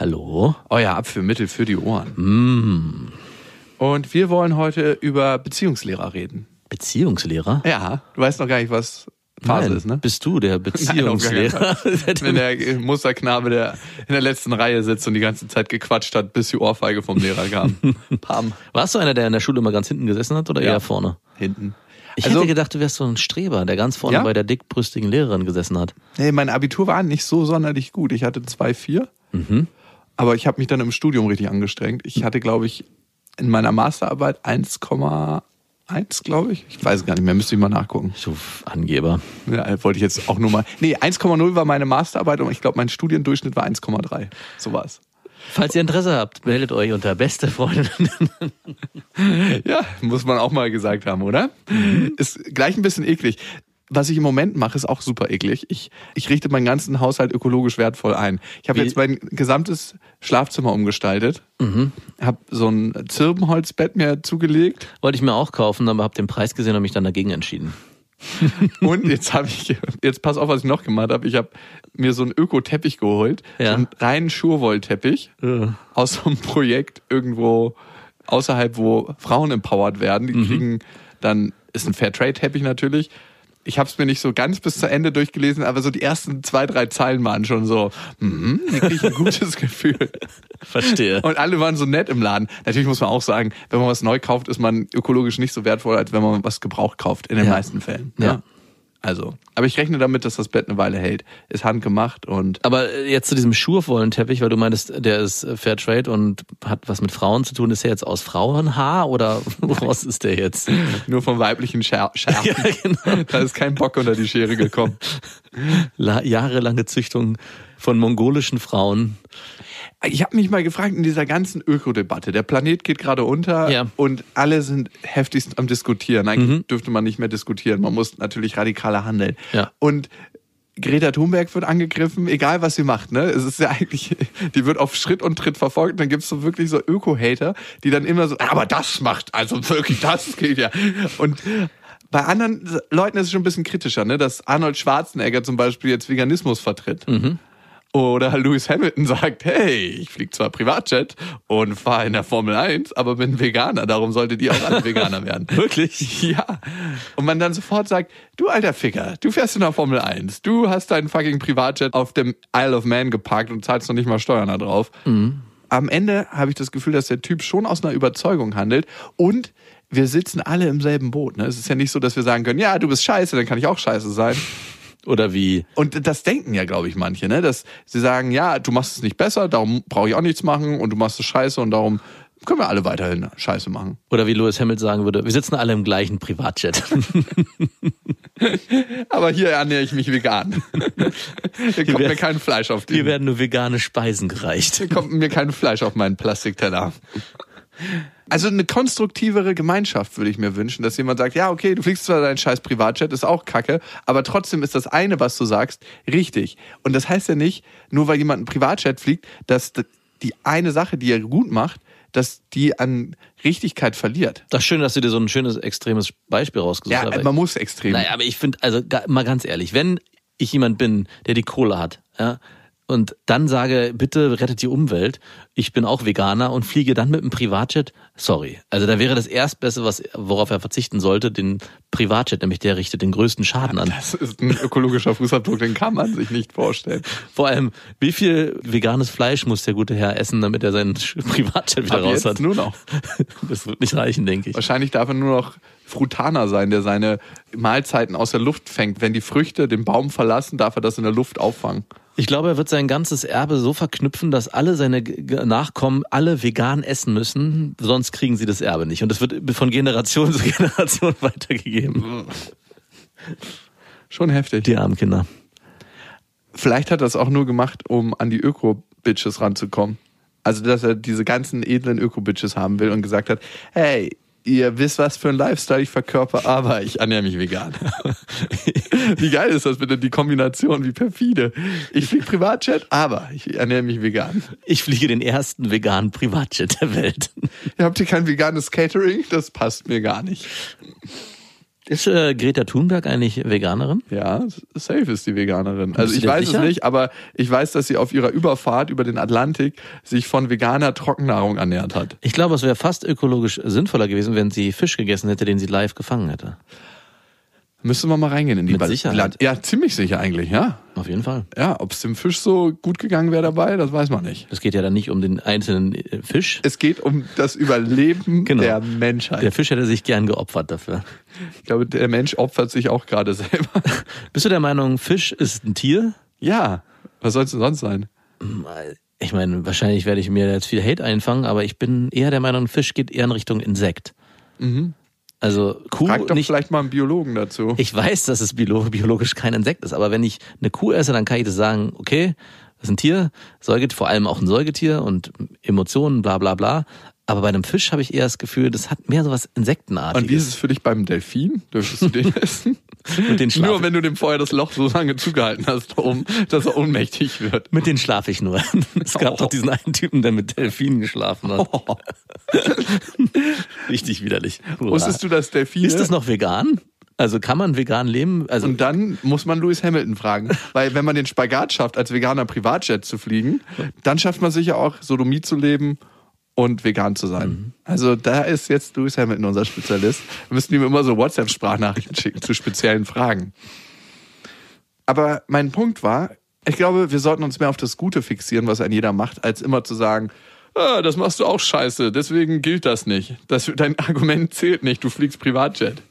Hallo? Euer Abführmittel für die Ohren. Und wir wollen heute über Beziehungslehrer reden. Beziehungslehrer? Ja, du weißt noch gar nicht, was Phase Nein, ist, ne? Bist du der Beziehungslehrer? Wenn der Musterknabe, der in der letzten Reihe sitzt und die ganze Zeit gequatscht hat, bis die Ohrfeige vom Lehrer kam. Pam. Warst du einer, der in der Schule immer ganz hinten gesessen hat oder Ja. eher vorne? Hinten. Ich Also- hätte gedacht, du wärst so ein Streber, der ganz vorne Ja? bei der dickbrüstigen Lehrerin gesessen hat. Nee, mein Abitur war nicht so sonderlich gut. Ich hatte 2,4. Mhm. Aber ich habe mich dann im Studium richtig angestrengt. Ich hatte, glaube ich, in meiner Masterarbeit 1,1, glaube ich. Ich weiß es gar nicht mehr, müsste ich mal nachgucken. Du Angeber. Ja, wollte ich jetzt auch nur mal. Nee, 1,0 war meine Masterarbeit und ich glaube, mein Studiendurchschnitt war 1,3. So war es. Falls ihr Interesse habt, meldet euch unter beste Freundin. Ja, muss man auch mal gesagt haben, oder? Ist gleich ein bisschen eklig. Was ich im Moment mache, ist auch super eklig. Ich, ich richte meinen ganzen Haushalt ökologisch wertvoll ein. Ich habe jetzt mein gesamtes Schlafzimmer umgestaltet, Mhm. habe so ein Zirbenholzbett mir zugelegt Wollte ich mir auch kaufen, aber hab den Preis gesehen und mich dann dagegen entschieden. und jetzt habe ich, jetzt pass auf, was ich noch gemacht habe. Ich habe mir so einen Öko-Teppich geholt, Ja. so einen reinen Schurwollteppich Ja. aus so einem Projekt irgendwo außerhalb, wo Frauen empowered werden. Die kriegen dann, ist ein Fairtrade-Teppich natürlich. Ich habe es mir nicht so ganz bis zu Ende durchgelesen, aber so die ersten zwei, drei Zeilen waren schon so, mhm, hier krieg ich ein gutes Gefühl. Verstehe. Und alle waren so nett im Laden. Natürlich muss man auch sagen, wenn man was neu kauft, ist man ökologisch nicht so wertvoll, als wenn man was gebraucht kauft, in den Ja. meisten Fällen. Ja. Also, aber ich rechne damit, dass das Bett eine Weile hält. Ist handgemacht und Aber äh, jetzt zu diesem Schurwollenteppich, weil du meintest, der ist äh, Fairtrade und hat was mit Frauen zu tun. Ist der jetzt aus Frauenhaar oder woraus ist der jetzt? nur vom weiblichen Scher Schärfen. Ja, genau. Da ist kein Bock unter die Schere gekommen. La jahrelange Züchtung von mongolischen Frauen. Ich habe mich mal gefragt in dieser ganzen Ökodebatte, der Planet geht gerade unter Ja. und alle sind heftigst am Diskutieren. Eigentlich dürfte man nicht mehr diskutieren, man muss natürlich radikaler handeln. Ja. Und Greta Thunberg wird angegriffen, egal was sie macht, ne? Es ist ja eigentlich, die wird auf Schritt und Tritt verfolgt. Dann gibt's so wirklich so Öko-Hater, die dann immer so, aber das macht, also wirklich, das geht ja. Und bei anderen Leuten ist es schon ein bisschen kritischer, ne? Dass Arnold Schwarzenegger zum Beispiel jetzt Veganismus vertritt. Oder Lewis Hamilton sagt, hey, ich fliege zwar Privatjet und fahre in der Formel 1, aber bin Veganer, darum solltet ihr auch alle Veganer werden. Wirklich? Ja. Und man dann sofort sagt, du alter Ficker, du fährst in der Formel 1, du hast deinen fucking Privatjet auf dem Isle of Man geparkt und zahlst noch nicht mal Steuern da drauf. Am Ende habe ich das Gefühl, dass der Typ schon aus einer Überzeugung handelt und wir sitzen alle im selben Boot. Ne? Es ist ja nicht so, dass wir sagen können, ja, du bist scheiße, dann kann ich auch scheiße sein. Oder wie? Und das denken ja, glaube ich, manche, ne? Dass sie sagen, ja, du machst es nicht besser, darum brauche ich auch nichts machen und du machst es scheiße und darum können wir alle weiterhin Scheiße machen. Oder wie Lewis Hamilton sagen würde, wir sitzen alle im gleichen Privatjet. Aber hier ernähre ich mich vegan. Hier kommt werden- mir kein Fleisch auf Hier den, werden nur vegane Speisen gereicht. hier kommt mir kein Fleisch auf meinen Plastikteller. Also eine konstruktivere Gemeinschaft würde ich mir wünschen, dass jemand sagt, ja, okay, du fliegst zwar dein scheiß Privatjet, ist auch kacke, aber trotzdem ist das eine, was du sagst, richtig. Und das heißt ja nicht, nur weil jemand ein Privatjet fliegt, dass die eine Sache, die er gut macht, dass die an Richtigkeit verliert. Das ist schön, dass du dir so ein schönes, extremes Beispiel rausgesucht Ja, hast. man muss extrem. Naja, aber ich finde, also mal ganz ehrlich, wenn ich jemand bin, der die Kohle hat, ja, und dann sage, bitte rettet die Umwelt, ich bin auch Veganer und fliege dann mit einem Privatjet, sorry. Also da wäre das Erstbeste, was, worauf er verzichten sollte, den Privatjet, nämlich der richtet den größten Schaden an. Das ist ein ökologischer Fußabdruck, den kann man sich nicht vorstellen. Vor allem, wie viel veganes Fleisch muss der gute Herr essen, damit er seinen Privatjet wieder Ab raus jetzt hat? nur noch. Das wird nicht reichen, denke ich. Wahrscheinlich darf er nur noch Frutaner sein, der seine Mahlzeiten aus der Luft fängt. Wenn die Früchte den Baum verlassen, darf er das in der Luft auffangen. Ich glaube, er wird sein ganzes Erbe so verknüpfen, dass alle seine Nachkommen alle vegan essen müssen, sonst kriegen sie das Erbe nicht. Und das wird von Generation zu Generation weitergegeben. Schon heftig. Die armen Kinder. Vielleicht hat er das auch nur gemacht, um an die Öko-Bitches ranzukommen. Also, dass er diese ganzen edlen Öko-Bitches haben will und gesagt hat, hey, ihr wisst, was für ein Lifestyle ich verkörper, aber ich ernähre mich vegan. wie geil ist das bitte, die Kombination, wie perfide. Ich fliege Privatjet, aber ich ernähre mich vegan. Ich fliege den ersten veganen Privatjet der Welt. Ihr habt ihr kein veganes Catering? Das passt mir gar nicht. Ist äh, Greta Thunberg eigentlich Veganerin? Ja, safe ist die Veganerin. Also ich weiß sicher? es nicht, aber ich weiß, dass sie auf ihrer Überfahrt über den Atlantik sich von veganer Trockennahrung ernährt hat. Ich glaube, es wäre fast ökologisch sinnvoller gewesen, wenn sie Fisch gegessen hätte, den sie live gefangen hätte. Müsste man mal reingehen in die Mit Sicherheit. Ja, ziemlich sicher eigentlich, ja. Auf jeden Fall. Ja, ob es dem Fisch so gut gegangen wäre dabei, das weiß man nicht. Es geht ja dann nicht um den einzelnen äh, Fisch. Es geht um das Überleben Genau. der Menschheit. Der Fisch hätte sich gern geopfert dafür. ich glaube, der Mensch opfert sich auch gerade selber. Bist du der Meinung, Fisch ist ein Tier? ja, was soll es denn sonst sein? Ich meine, wahrscheinlich werde ich mir jetzt viel Hate einfangen, aber ich bin eher der Meinung, Fisch geht eher in Richtung Insekt. Also Kuh Frag doch nicht. vielleicht mal einen Biologen dazu. Ich weiß, dass es biolo- biologisch kein Insekt ist, aber wenn ich eine Kuh esse, dann kann ich das sagen, okay, das ist ein Tier, Säugetier, vor allem auch ein Säugetier und Emotionen, bla bla bla. Aber bei einem Fisch habe ich eher das Gefühl, das hat mehr so was Insektenartiges. Und wie ist es für dich beim Delfin? Dürftest du den essen? Mit den Nur wenn du dem vorher das Loch so lange zugehalten hast, um, dass er ohnmächtig wird. Mit denen schlafe ich nur. Es gab doch diesen einen Typen, der mit Delfinen geschlafen hat. Richtig widerlich. Hurra. Wusstest du, dass Delfine... Ist das noch vegan? Also kann man vegan leben? Also Und dann muss man Lewis Hamilton fragen. Weil wenn man den Spagat schafft, als veganer Privatjet zu fliegen, dann schafft man sicher auch, Sodomie zu leben und vegan zu sein. Also da ist jetzt Lewis Hamilton unser Spezialist. Wir müssen ihm immer so WhatsApp-Sprachnachrichten schicken zu speziellen Fragen. Aber mein Punkt war, ich glaube, wir sollten uns mehr auf das Gute fixieren, was ein jeder macht, als immer zu sagen, ah, das machst du auch scheiße, deswegen gilt das nicht. Das, dein Argument zählt nicht, du fliegst Privatjet.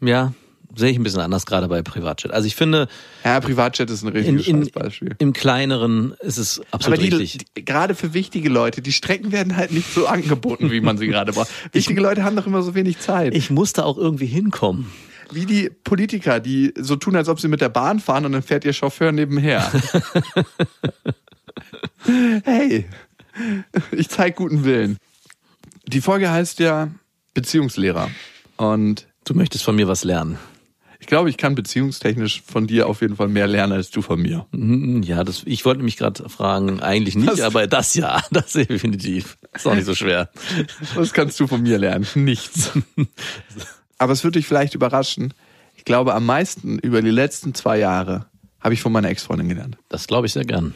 ja, sehe ich ein bisschen anders gerade bei Privatjet. Also ich finde, Ja, Privatjet ist ein in, richtiges in, Scheißbeispiel. im kleineren ist es absolut Aber die, richtig. die, gerade für wichtige Leute, die Strecken werden halt nicht so angeboten, wie man sie gerade braucht. Wichtige Leute haben doch immer so wenig Zeit. Ich musste auch irgendwie hinkommen. wie die Politiker, die so tun, als ob sie mit der Bahn fahren und dann fährt ihr Chauffeur nebenher. hey, ich zeig guten Willen. Die Folge heißt ja Beziehungslehrer. Und Du möchtest von mir was lernen. Ich glaube, ich kann beziehungstechnisch von dir auf jeden Fall mehr lernen als du von mir. Hm, Ja, das, ich wollte mich gerade fragen, eigentlich nicht, Was? aber das ja, das definitiv. Ist auch nicht so schwer. Was kannst du von mir lernen? Nichts. Aber es wird dich vielleicht überraschen. Ich glaube, am meisten über die letzten zwei Jahre habe ich von meiner Ex-Freundin gelernt. Das glaube ich sehr gern.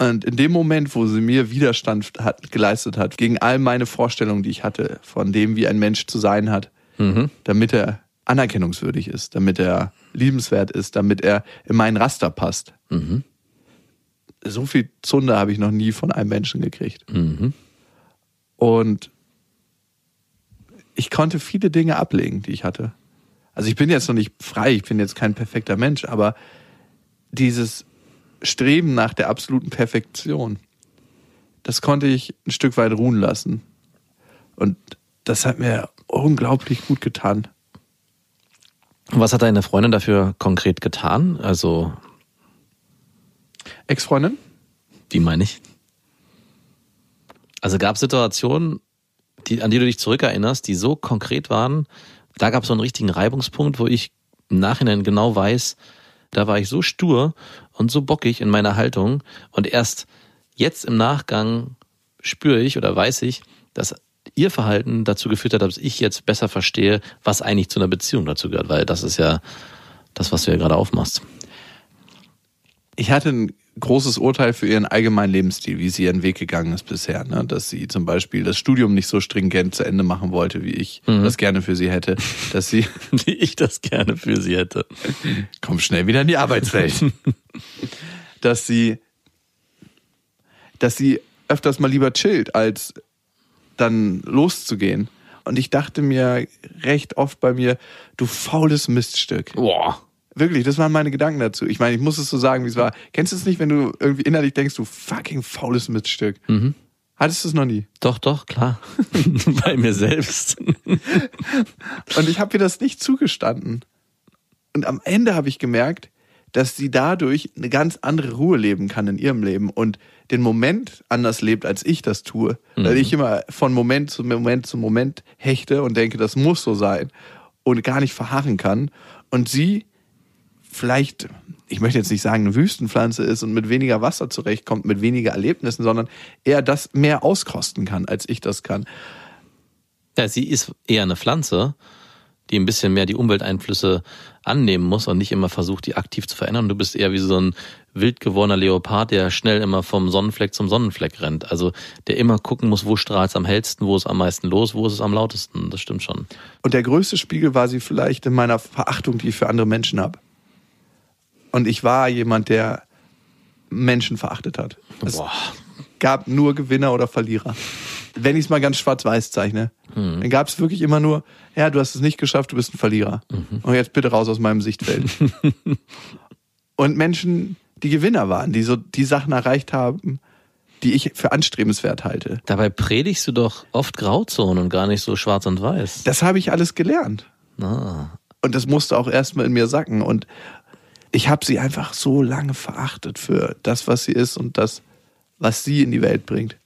Und in dem Moment, wo sie mir Widerstand hat, geleistet hat, gegen all meine Vorstellungen, die ich hatte, von dem, wie ein Mensch zu sein hat, damit er anerkennungswürdig ist, damit er liebenswert ist, damit er in meinen Raster passt. So viel Zunder habe ich noch nie von einem Menschen gekriegt. Und ich konnte viele Dinge ablegen, die ich hatte. Also ich bin jetzt noch nicht frei, ich bin jetzt kein perfekter Mensch, aber dieses Streben nach der absoluten Perfektion, das konnte ich ein Stück weit ruhen lassen. Und das hat mir unglaublich gut getan. Was hat deine Freundin dafür konkret getan? Also, Ex-Freundin? wie meine ich? Also gab es Situationen, die, an die du dich zurückerinnerst, die so konkret waren, da gab es so einen richtigen Reibungspunkt, wo ich im Nachhinein genau weiß, da war ich so stur und so bockig in meiner Haltung und erst jetzt im Nachgang spüre ich oder weiß ich, dass ihr Verhalten dazu geführt hat, dass ich jetzt besser verstehe, was eigentlich zu einer Beziehung dazu gehört, weil das ist ja das, was du ja gerade aufmachst. Ich hatte ein großes Urteil für ihren allgemeinen Lebensstil, wie sie ihren Weg gegangen ist bisher. Ne? Dass sie zum Beispiel das Studium nicht so stringent zu Ende machen wollte, wie ich das gerne für sie hätte. Dass sie, Wie ich das gerne für sie hätte. komm schnell wieder in die Arbeitswelt. dass sie, dass sie öfters mal lieber chillt, als dann loszugehen. Und ich dachte mir recht oft bei mir, du faules Miststück. Boah. Wirklich, das waren meine Gedanken dazu. Ich meine, ich muss es so sagen, wie es war. Kennst du es nicht, wenn du irgendwie innerlich denkst, du fucking faules Miststück? Hattest du es noch nie? Doch, doch, klar. Bei mir selbst. Und ich habe mir das nicht zugestanden. Und am Ende habe ich gemerkt, dass sie dadurch eine ganz andere Ruhe leben kann in ihrem Leben und den Moment anders lebt, als ich das tue. Weil ich immer von Moment zu Moment zu Moment hechte und denke, das muss so sein und gar nicht verharren kann. Und sie vielleicht, ich möchte jetzt nicht sagen, eine Wüstenpflanze ist und mit weniger Wasser zurechtkommt, mit weniger Erlebnissen, sondern eher das mehr auskosten kann, als ich das kann. Ja, sie ist eher eine Pflanze, die ein bisschen mehr die Umwelteinflüsse annehmen muss und nicht immer versucht, die aktiv zu verändern. Du bist eher wie so ein wild gewordener Leopard, der schnell immer vom Sonnenfleck zum Sonnenfleck rennt. Also der immer gucken muss, wo strahlt es am hellsten, wo ist am meisten los, wo ist es am lautesten. Das stimmt schon. Und der größte Spiegel war sie vielleicht in meiner Verachtung, die ich für andere Menschen habe. Und ich war jemand, der Menschen verachtet hat. Es Boah. gab nur Gewinner oder Verlierer. Wenn ich es mal ganz schwarz-weiß zeichne, dann gab es wirklich immer nur, ja, du hast es nicht geschafft, du bist ein Verlierer. Und jetzt bitte raus aus meinem Sichtfeld. Und Menschen, die Gewinner waren, die so die Sachen erreicht haben, die ich für anstrebenswert halte. Dabei predigst du doch oft Grauzonen und gar nicht so schwarz und weiß. Das habe ich alles gelernt. Ah. Und das musste auch erstmal in mir sacken. Und ich habe sie einfach so lange verachtet für das, was sie ist und das, was sie in die Welt bringt.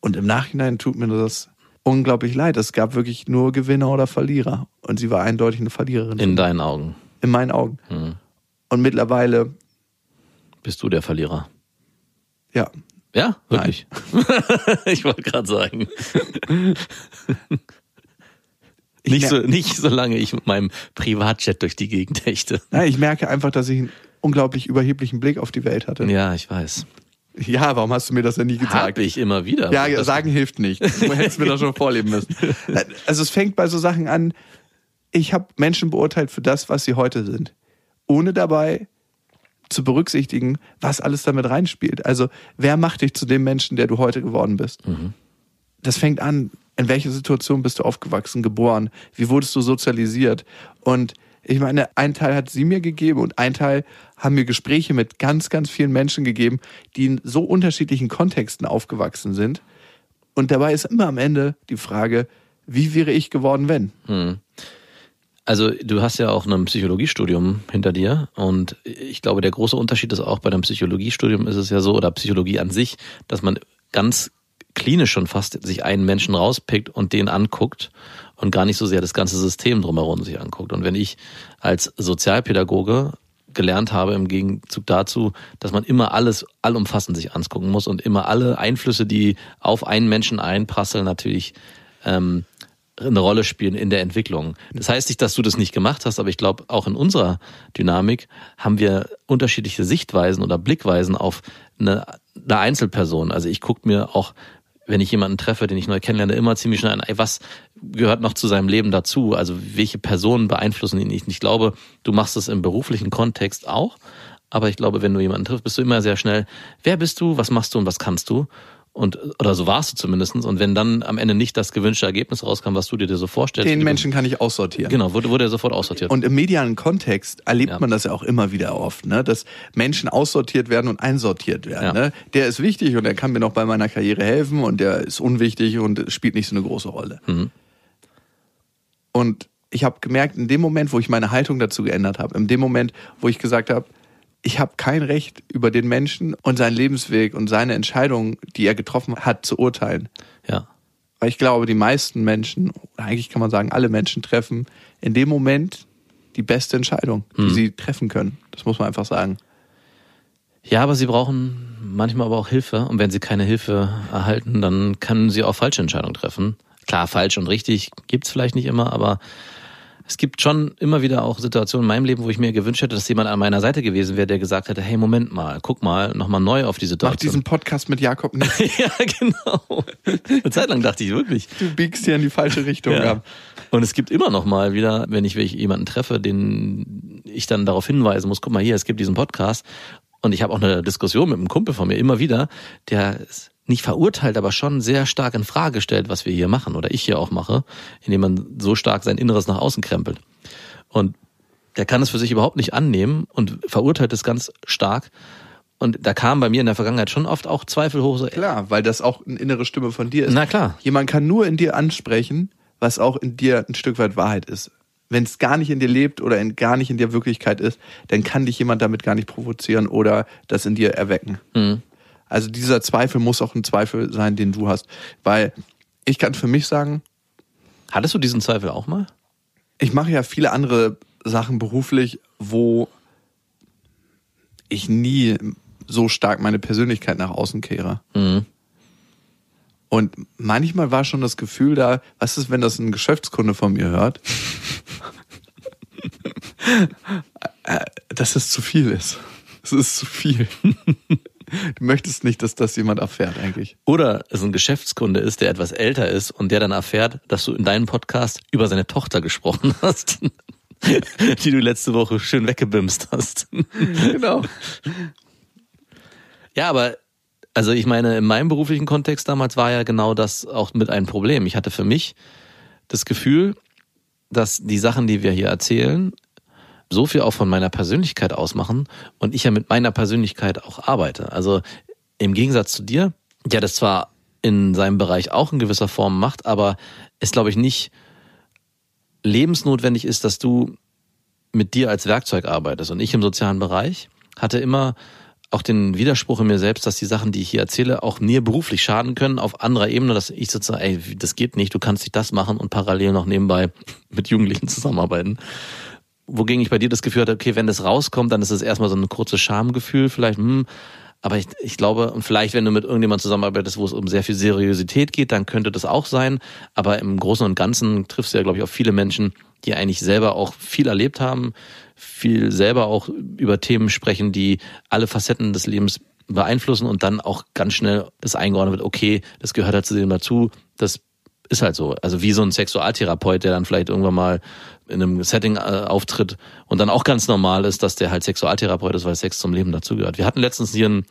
Und im Nachhinein tut mir das unglaublich leid. Es gab wirklich nur Gewinner oder Verlierer. Und sie war eindeutig eine Verliererin. In deinen Augen in meinen Augen. Hm. Und mittlerweile, bist du der Verlierer. ja, Ja, wirklich. ich wollte gerade sagen. Ich nicht, so, nicht solange ich mit meinem Privatjet durch die Gegend hechte. Nein, ich merke einfach, dass ich einen unglaublich überheblichen Blick auf die Welt hatte. Ja, ich weiß. Ja, warum hast du mir das denn nie Hab gesagt? ich immer wieder. Ja, sagen hilft nicht. Du hättest mir das schon vorleben müssen. Also es fängt bei so Sachen an, ich habe Menschen beurteilt für das, was sie heute sind, ohne dabei zu berücksichtigen, was alles damit reinspielt. Also wer macht dich zu dem Menschen, der du heute geworden bist? Das fängt an, in welcher Situation bist du aufgewachsen, geboren, wie wurdest du sozialisiert? Und ich meine, ein Teil hat sie mir gegeben und ein Teil haben mir Gespräche mit ganz, ganz vielen Menschen gegeben, die in so unterschiedlichen Kontexten aufgewachsen sind. Und dabei ist immer am Ende die Frage, wie wäre ich geworden, wenn? Also du hast ja auch ein Psychologiestudium hinter dir und ich glaube, der große Unterschied ist auch bei deinem Psychologiestudium ist es ja so, oder Psychologie an sich, dass man ganz klinisch schon fast sich einen Menschen rauspickt und den anguckt und gar nicht so sehr das ganze System drumherum sich anguckt. Und wenn ich als Sozialpädagoge gelernt habe im Gegenzug dazu, dass man immer alles allumfassend sich angucken muss und immer alle Einflüsse, die auf einen Menschen einprasseln, natürlich ähm, eine Rolle spielen in der Entwicklung. Das heißt nicht, dass du das nicht gemacht hast, aber ich glaube, auch in unserer Dynamik haben wir unterschiedliche Sichtweisen oder Blickweisen auf eine, eine Einzelperson. Also ich gucke mir auch, wenn ich jemanden treffe, den ich neu kennenlerne, immer ziemlich schnell an, ey, was gehört noch zu seinem Leben dazu? Also welche Personen beeinflussen ihn nicht? Ich glaube, du machst es im beruflichen Kontext auch, aber ich glaube, wenn du jemanden triffst, bist du immer sehr schnell, wer bist du, was machst du und was kannst du? Und, oder so warst du zumindestens. Und wenn dann am Ende nicht das gewünschte Ergebnis rauskam, was du dir so vorstellst. Den Menschen kann ich aussortieren. Genau, wurde, wurde er sofort aussortiert. Und im medialen Kontext erlebt Ja. man das ja auch immer wieder oft, ne? dass Menschen aussortiert werden und einsortiert werden. Ja. Ne? Der ist wichtig und der kann mir noch bei meiner Karriere helfen und der ist unwichtig und spielt nicht so eine große Rolle. Mhm. Und ich habe gemerkt, in dem Moment, wo ich meine Haltung dazu geändert habe, in dem Moment, wo ich gesagt habe, ich habe kein Recht über den Menschen und seinen Lebensweg und seine Entscheidungen, die er getroffen hat, zu urteilen. ja. Weil ich glaube, die meisten Menschen, eigentlich kann man sagen, alle Menschen treffen in dem Moment die beste Entscheidung, die Mhm. sie treffen können. Das muss man einfach sagen. Ja, aber sie brauchen manchmal aber auch Hilfe. Und wenn sie keine Hilfe erhalten, dann können sie auch falsche Entscheidungen treffen. Klar, falsch und richtig gibt's vielleicht nicht immer, aber es gibt schon immer wieder auch Situationen in meinem Leben, wo ich mir gewünscht hätte, dass jemand an meiner Seite gewesen wäre, der gesagt hätte, hey, Moment mal, guck mal, nochmal neu auf die Mach Situation. diesen Podcast mit Jakob nicht. ja, genau. Eine Zeit lang dachte ich wirklich. Du biegst hier in die falsche Richtung Ja. ab. Und es gibt immer noch mal wieder, wenn ich wirklich jemanden treffe, den ich dann darauf hinweisen muss, guck mal hier, es gibt diesen Podcast. Und ich habe auch eine Diskussion mit einem Kumpel von mir immer wieder, der nicht verurteilt, aber schon sehr stark in Frage stellt, was wir hier machen oder ich hier auch mache, indem man so stark sein Inneres nach außen krempelt. Und der kann es für sich überhaupt nicht annehmen und verurteilt es ganz stark. Und da kamen bei mir in der Vergangenheit schon oft auch Zweifel hoch. So, Klar, weil das auch eine innere Stimme von dir ist. Na klar. Jemand kann nur in dir ansprechen, was auch in dir ein Stück weit Wahrheit ist. wenn es gar nicht in dir lebt oder in, gar nicht in der Wirklichkeit ist, dann kann dich jemand damit gar nicht provozieren oder das in dir erwecken. Mhm. Also dieser Zweifel muss auch ein Zweifel sein, den du hast. Weil ich kann für mich sagen, Hattest du diesen Zweifel auch mal? ich mache ja viele andere Sachen beruflich, wo ich nie so stark meine Persönlichkeit nach außen kehre. Mhm. Und manchmal war schon das Gefühl da, was ist, wenn das ein Geschäftskunde von mir hört? Äh, dass es zu viel ist. Es ist zu viel. Du möchtest nicht, dass das jemand erfährt, eigentlich. Oder es ein Geschäftskunde ist, der etwas älter ist und der dann erfährt, dass du in deinem Podcast über seine Tochter gesprochen hast, die du letzte Woche schön weggebimst hast. Genau. Ja, aber also ich meine, in meinem beruflichen Kontext damals war ja genau das auch mit ein Problem. Ich hatte für mich das Gefühl, dass die Sachen, die wir hier erzählen, so viel auch von meiner Persönlichkeit ausmachen und ich ja mit meiner Persönlichkeit auch arbeite. Also im Gegensatz zu dir, der das zwar in seinem Bereich auch in gewisser Form macht, aber es glaube ich nicht lebensnotwendig ist, dass du mit dir als Werkzeug arbeitest. Und ich im sozialen Bereich hatte immer auch den Widerspruch in mir selbst, dass die Sachen, die ich hier erzähle, auch mir beruflich schaden können auf anderer Ebene, dass ich sozusagen, ey, das geht nicht, du kannst nicht das machen und parallel noch nebenbei mit Jugendlichen zusammenarbeiten. Wogegen ich bei dir das Gefühl hatte, okay, wenn das rauskommt, dann ist es erstmal so ein kurzes Schamgefühl, vielleicht, hm, aber ich, ich glaube, und vielleicht, wenn du mit irgendjemandem zusammenarbeitest, wo es um sehr viel Seriosität geht, dann könnte das auch sein. Aber im Großen und Ganzen triffst du ja, glaube ich, auf viele Menschen, die eigentlich selber auch viel erlebt haben, viel selber auch über Themen sprechen, die alle Facetten des Lebens beeinflussen und dann auch ganz schnell das eingeordnet wird, okay, das gehört halt zu dem dazu, das ist halt so. Also wie so ein Sexualtherapeut, der dann vielleicht irgendwann mal in einem Setting äh, auftritt und dann auch ganz normal ist, dass der halt Sexualtherapeut ist, weil Sex zum Leben dazugehört. Wir hatten letztens hier einen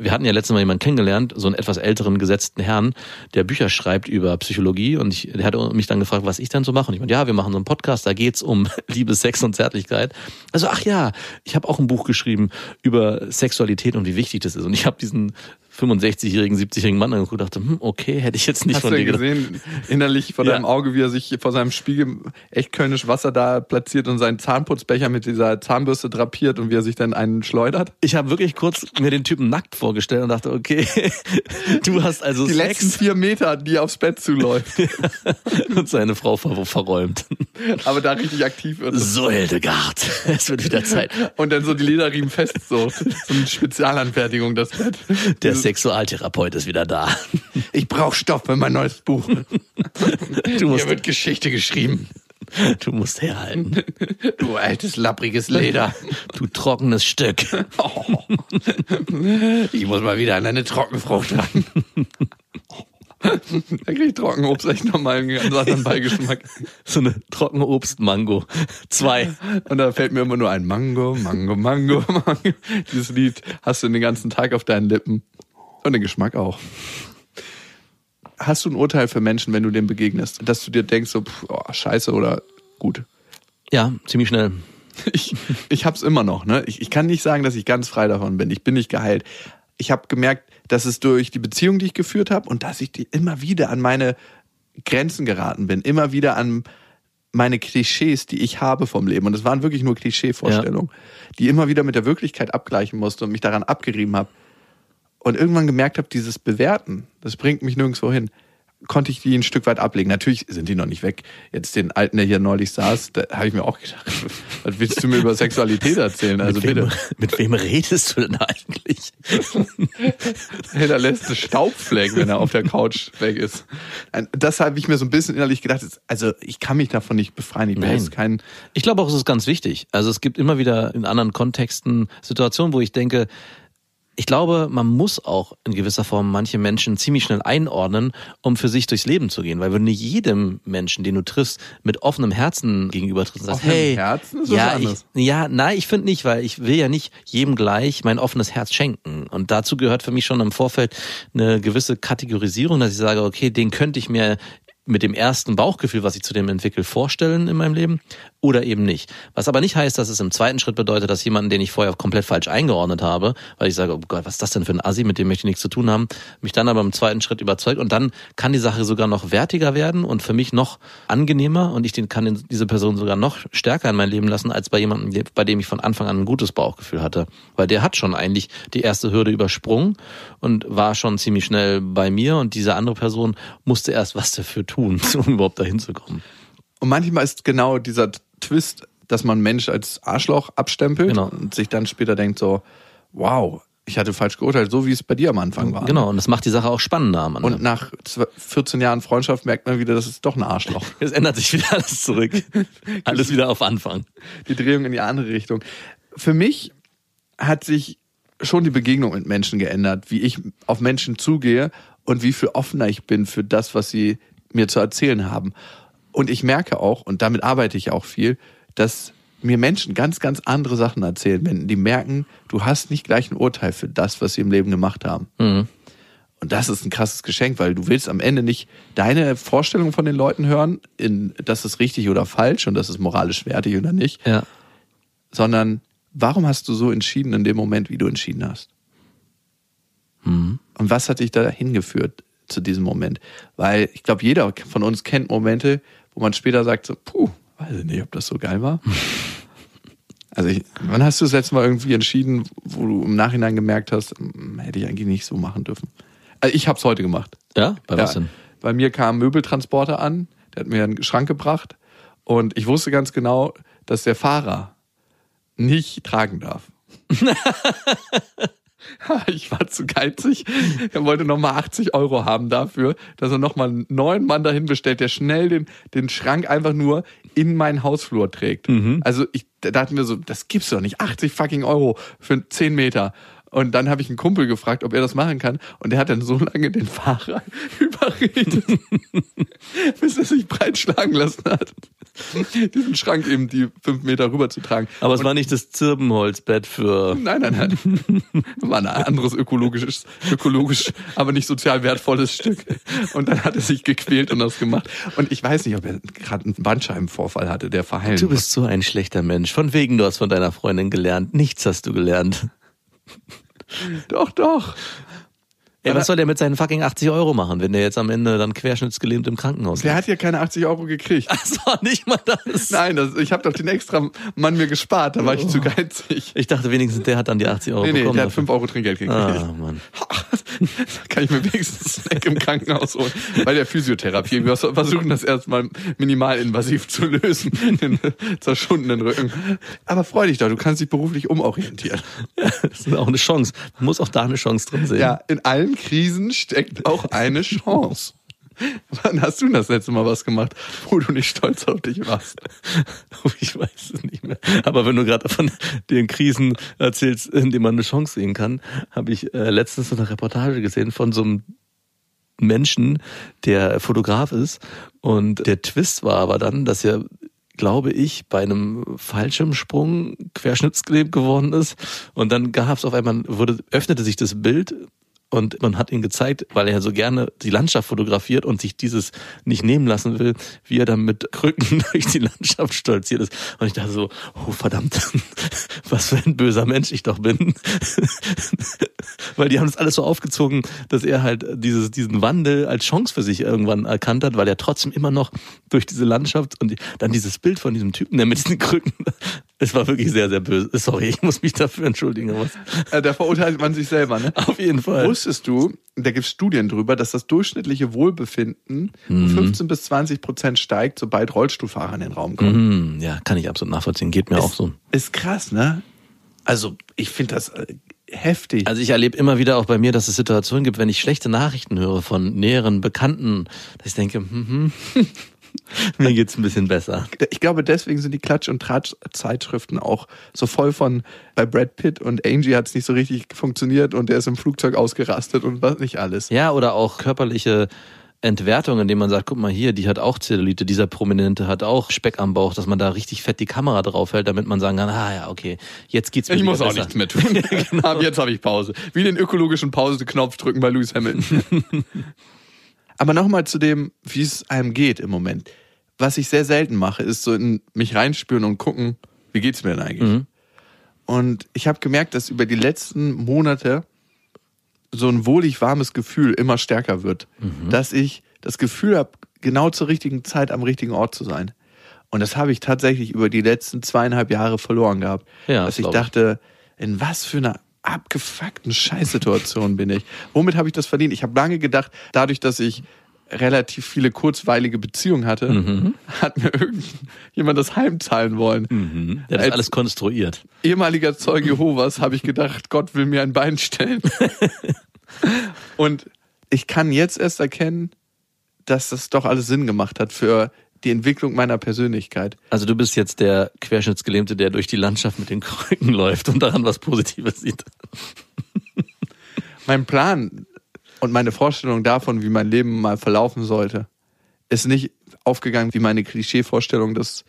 wir hatten ja letztes Mal jemanden kennengelernt, so einen etwas älteren gesetzten Herrn, der Bücher schreibt über Psychologie und ich, der hat mich dann gefragt, was ich dann so mache. Und ich meinte, ja, wir machen so einen Podcast, da geht's um Liebe, Sex und Zärtlichkeit. Also, ach ja, ich habe auch ein Buch geschrieben über Sexualität und wie wichtig das ist. Und ich habe diesen 65-jährigen, 70-jährigen Mann angeguckt und dachte, hm, okay, hätte ich jetzt nicht Hast von dir ja gedacht. gesehen, innerlich vor Ja. deinem Auge, wie er sich vor seinem Spiegel echt kölnisch Wasser da platziert und seinen Zahnputzbecher mit dieser Zahnbürste drapiert und wie er sich dann einen schleudert? Ich habe wirklich kurz mir den Typen nackt vorgestellt und dachte, okay, du hast also Die letzten Sex vier Meter, die aufs Bett zuläuft. und seine Frau ver verräumt. Aber da richtig aktiv wird. So, Hildegard, es wird wieder Zeit. Und dann so die Lederriemen fest, so. So eine Spezialanfertigung, das Bett. Der Sexualtherapeut ist wieder da. Ich brauche Stoff für mein neues Buch. Du musst, Hier wird Geschichte geschrieben. du musst herhalten. Du altes, lappriges Leder. Du trockenes Stück. Oh. Ich muss mal wieder an eine Trockenfrucht ran. Da krieg ich Trockenobst echt nochmal einen ganz anderen Beigeschmack. So eine trockene Obstmango. Zwei. Und da fällt mir immer nur ein Mango, Mango, Mango, Mango. Dieses Lied hast du den ganzen Tag auf deinen Lippen. Und den Geschmack auch. Hast du ein Urteil für Menschen, wenn du denen begegnest? Dass du dir denkst, so, pff, oh, scheiße oder gut? Ja, ziemlich schnell. Ich, ich hab's immer noch, ne? Ich, ich kann nicht sagen, dass ich ganz frei davon bin. Ich bin nicht geheilt. Ich habe gemerkt, dass es durch die Beziehung, die ich geführt habe und dass ich die immer wieder an meine Grenzen geraten bin, immer wieder an meine Klischees, die ich habe vom Leben. Und es waren wirklich nur Klischeevorstellungen, die immer wieder mit der Wirklichkeit abgleichen musste und mich daran abgerieben habe. Und irgendwann gemerkt habe, dieses Bewerten, das bringt mich nirgendwo hin, konnte ich die ein Stück weit ablegen. Natürlich sind die noch nicht weg. Jetzt den Alten, der hier neulich saß, da habe ich mir auch gedacht, was willst du mir über Sexualität erzählen? Also mit, wem, bitte. mit wem redest du denn eigentlich? Hey, da lässt es Staubflecken, wenn er auf der Couch weg ist. Das habe ich mir so ein bisschen innerlich gedacht. Also ich kann mich davon nicht befreien. Ich Nein. kein Ich glaube auch, es ist ganz wichtig. Also es gibt immer wieder in anderen Kontexten Situationen, wo ich denke, ich glaube, man muss auch in gewisser Form manche Menschen ziemlich schnell einordnen, um für sich durchs Leben zu gehen. Weil wenn du jedem Menschen, den du triffst, mit offenem Herzen gegenüber triffst und sagst, Offenem hey, Herzen ist ja, ich, ja, nein, ich finde nicht, weil ich will ja nicht jedem gleich mein offenes Herz schenken. Und dazu gehört für mich schon im Vorfeld eine gewisse Kategorisierung, dass ich sage, okay, den könnte ich mir mit dem ersten Bauchgefühl, was ich zu dem entwickle, vorstellen in meinem Leben. Oder eben nicht. Was aber nicht heißt, dass es im zweiten Schritt bedeutet, dass jemanden, den ich vorher komplett falsch eingeordnet habe, weil ich sage, oh Gott, was ist das denn für ein Assi, mit dem möchte ich nichts zu tun haben, mich dann aber im zweiten Schritt überzeugt und dann kann die Sache sogar noch wertiger werden und für mich noch angenehmer und ich den kann diese Person sogar noch stärker in mein Leben lassen als bei jemandem, bei dem ich von Anfang an ein gutes Bauchgefühl hatte, weil der hat schon eigentlich die erste Hürde übersprungen und war schon ziemlich schnell bei mir und diese andere Person musste erst was dafür tun, um überhaupt dahin zu kommen. Und manchmal ist genau dieser Twist, dass man Mensch als Arschloch abstempelt Genau. und sich dann später denkt so, wow, ich hatte falsch geurteilt, so wie es bei dir am Anfang war. Genau, und das macht die Sache auch spannender am. Und nach 14 Jahren Freundschaft merkt man wieder, das ist doch ein Arschloch. es ändert sich wieder alles zurück. alles wieder auf Anfang. Die Drehung in die andere Richtung. Für mich hat sich schon die Begegnung mit Menschen geändert, wie ich auf Menschen zugehe und wie viel offener ich bin für das, was sie mir zu erzählen haben. Und ich merke auch, und damit arbeite ich auch viel, dass mir Menschen ganz, ganz andere Sachen erzählen, wenn die merken, du hast nicht gleich ein Urteil für das, was sie im Leben gemacht haben. Und das ist ein krasses Geschenk, weil du willst am Ende nicht deine Vorstellung von den Leuten hören, in das ist richtig oder falsch und das ist moralisch wertig oder nicht, Ja. sondern warum hast du so entschieden in dem Moment, wie du entschieden hast? Und was hat dich da hingeführt zu diesem Moment? Weil ich glaube, jeder von uns kennt Momente, wo man später sagt so, puh, weiß ich nicht, ob das so geil war. Also ich, wann hast du das letzte Mal irgendwie entschieden, wo du im Nachhinein gemerkt hast, hm, hätte ich eigentlich nicht so machen dürfen? Also ich habe es heute gemacht. Ja? Bei was Ja, denn? Bei mir kam ein Möbeltransporter an, der hat mir einen Schrank gebracht und ich wusste ganz genau, dass der Fahrer nicht tragen darf. ich war zu geizig. Er wollte nochmal 80 Euro haben dafür, dass er nochmal einen neuen Mann dahin bestellt, der schnell den, den Schrank einfach nur in meinen Hausflur trägt. Also ich da dachte mir so, das gibt's doch nicht. 80 fucking Euro für 10 Meter. Und dann habe ich einen Kumpel gefragt, ob er das machen kann. Und der hat dann so lange den Fahrer überredet, bis er sich breitschlagen lassen hat, diesen Schrank eben die fünf Meter rüber zu tragen. Aber es war nicht das Zirbenholzbett für. Nein, nein, nein. War ein anderes ökologisches, ökologisch, aber nicht sozial wertvolles Stück. Und dann hat er sich gequält und das gemacht. Und ich weiß nicht, ob er gerade einen Bandscheibenvorfall hatte, der verheilen Du bist so ein schlechter Mensch. Von wegen, du hast von deiner Freundin gelernt. Nichts hast du gelernt. Doch, doch. Ey, was soll der mit seinen fucking 80 Euro machen, wenn der jetzt am Ende dann querschnittsgelähmt im Krankenhaus Der liegt? hat ja keine 80 Euro gekriegt. Das war nicht mal das. Nein, das, ich habe doch den extra Mann mir gespart, da war ich zu geizig. Ich dachte wenigstens, der hat dann die 80 Euro Nee, nee, bekommen. der hat dafür. 5 Euro Trinkgeld gekriegt. Ah, Mann. Da kann ich mir wenigstens einen Snack im Krankenhaus holen. Bei der Physiotherapie. Wir versuchen das erstmal minimalinvasiv zu lösen, den zerschundenen Rücken. Aber freu dich doch, du kannst dich beruflich umorientieren. Das ist auch eine Chance. Man muss auch da eine Chance drin sehen. Ja, in allen Krisen steckt auch eine Chance. Wann hast du das letzte Mal was gemacht, wo du nicht stolz auf dich warst? Ich weiß es nicht mehr. Aber wenn du gerade von den Krisen erzählst, in denen man eine Chance sehen kann, habe ich äh, letztens eine Reportage gesehen von so einem Menschen, der Fotograf ist. Und der Twist war aber dann, dass er, glaube ich, bei einem Fallschirmsprung querschnittsgelähmt geworden ist. Und dann gab es auf einmal, wurde, öffnete sich das Bild und man hat ihn gezeigt, weil er so gerne die Landschaft fotografiert und sich dieses nicht nehmen lassen will, wie er dann mit Krücken durch die Landschaft stolziert ist. Und ich dachte so, oh verdammt, was für ein böser Mensch ich doch bin. weil die haben das alles so aufgezogen, dass er halt dieses, diesen Wandel als Chance für sich irgendwann erkannt hat, weil er trotzdem immer noch durch diese Landschaft und dann dieses Bild von diesem Typen, der mit diesen Krücken, es war wirklich sehr, sehr böse. Sorry, ich muss mich dafür entschuldigen. Es- Äh, Da verurteilt man sich selber, ne? auf jeden Fall. Wusstest du, da gibt es Studien drüber, dass das durchschnittliche Wohlbefinden um 15 bis 20 Prozent steigt, sobald Rollstuhlfahrer in den Raum kommen. Hm, ja, kann ich absolut nachvollziehen. Geht mir auch so. Ist krass, ne? Also, ich finde das äh, heftig. Also ich erlebe immer wieder auch bei mir, dass es Situationen gibt, wenn ich schlechte Nachrichten höre von näheren Bekannten, dass ich denke, hm, hm, mir geht's ein bisschen besser. ich glaube, deswegen sind die Klatsch- und Tratsch-Zeitschriften auch so voll von, bei Brad Pitt und Angie hat es nicht so richtig funktioniert und der ist im Flugzeug ausgerastet und was nicht alles. Ja, oder auch körperliche Entwertung, indem man sagt, guck mal hier, die hat auch Zellulite, dieser Prominente hat auch Speck am Bauch, dass man da richtig fett die Kamera draufhält, damit man sagen kann, ah ja, okay, jetzt geht's mir Ich muss auch besser. nichts mehr tun. Ab jetzt habe ich Pause. Wie den ökologischen Pause-Knopf drücken bei Lewis Hamilton. Aber nochmal zu dem, wie es einem geht im Moment. was ich sehr selten mache, ist so in mich reinspüren und gucken, wie geht's mir denn eigentlich? Mhm. Und ich habe gemerkt, dass über die letzten Monate so ein wohlig warmes Gefühl immer stärker wird, Mhm. dass ich das Gefühl habe, genau zur richtigen Zeit am richtigen Ort zu sein. Und das habe ich tatsächlich über die letzten zweieinhalb Jahre verloren gehabt. Ja, dass ich dachte, in was für einer abgefuckten Scheißsituation bin ich. Womit habe ich das verdient? Ich habe lange gedacht, dadurch, dass ich relativ viele kurzweilige Beziehungen hatte, Mhm. hat mir irgendjemand das heimzahlen wollen. Der hat das Als- alles konstruiert. ehemaliger Zeuge Jehovas habe ich gedacht, Gott will mir ein Bein stellen. Und ich kann jetzt erst erkennen, dass das doch alles Sinn gemacht hat für die Entwicklung meiner Persönlichkeit. Also du bist jetzt der Querschnittsgelähmte, der durch die Landschaft mit den Krücken läuft und daran was Positives sieht. Mein Plan und meine Vorstellung davon, wie mein Leben mal verlaufen sollte, ist nicht aufgegangen, wie meine Klischeevorstellung das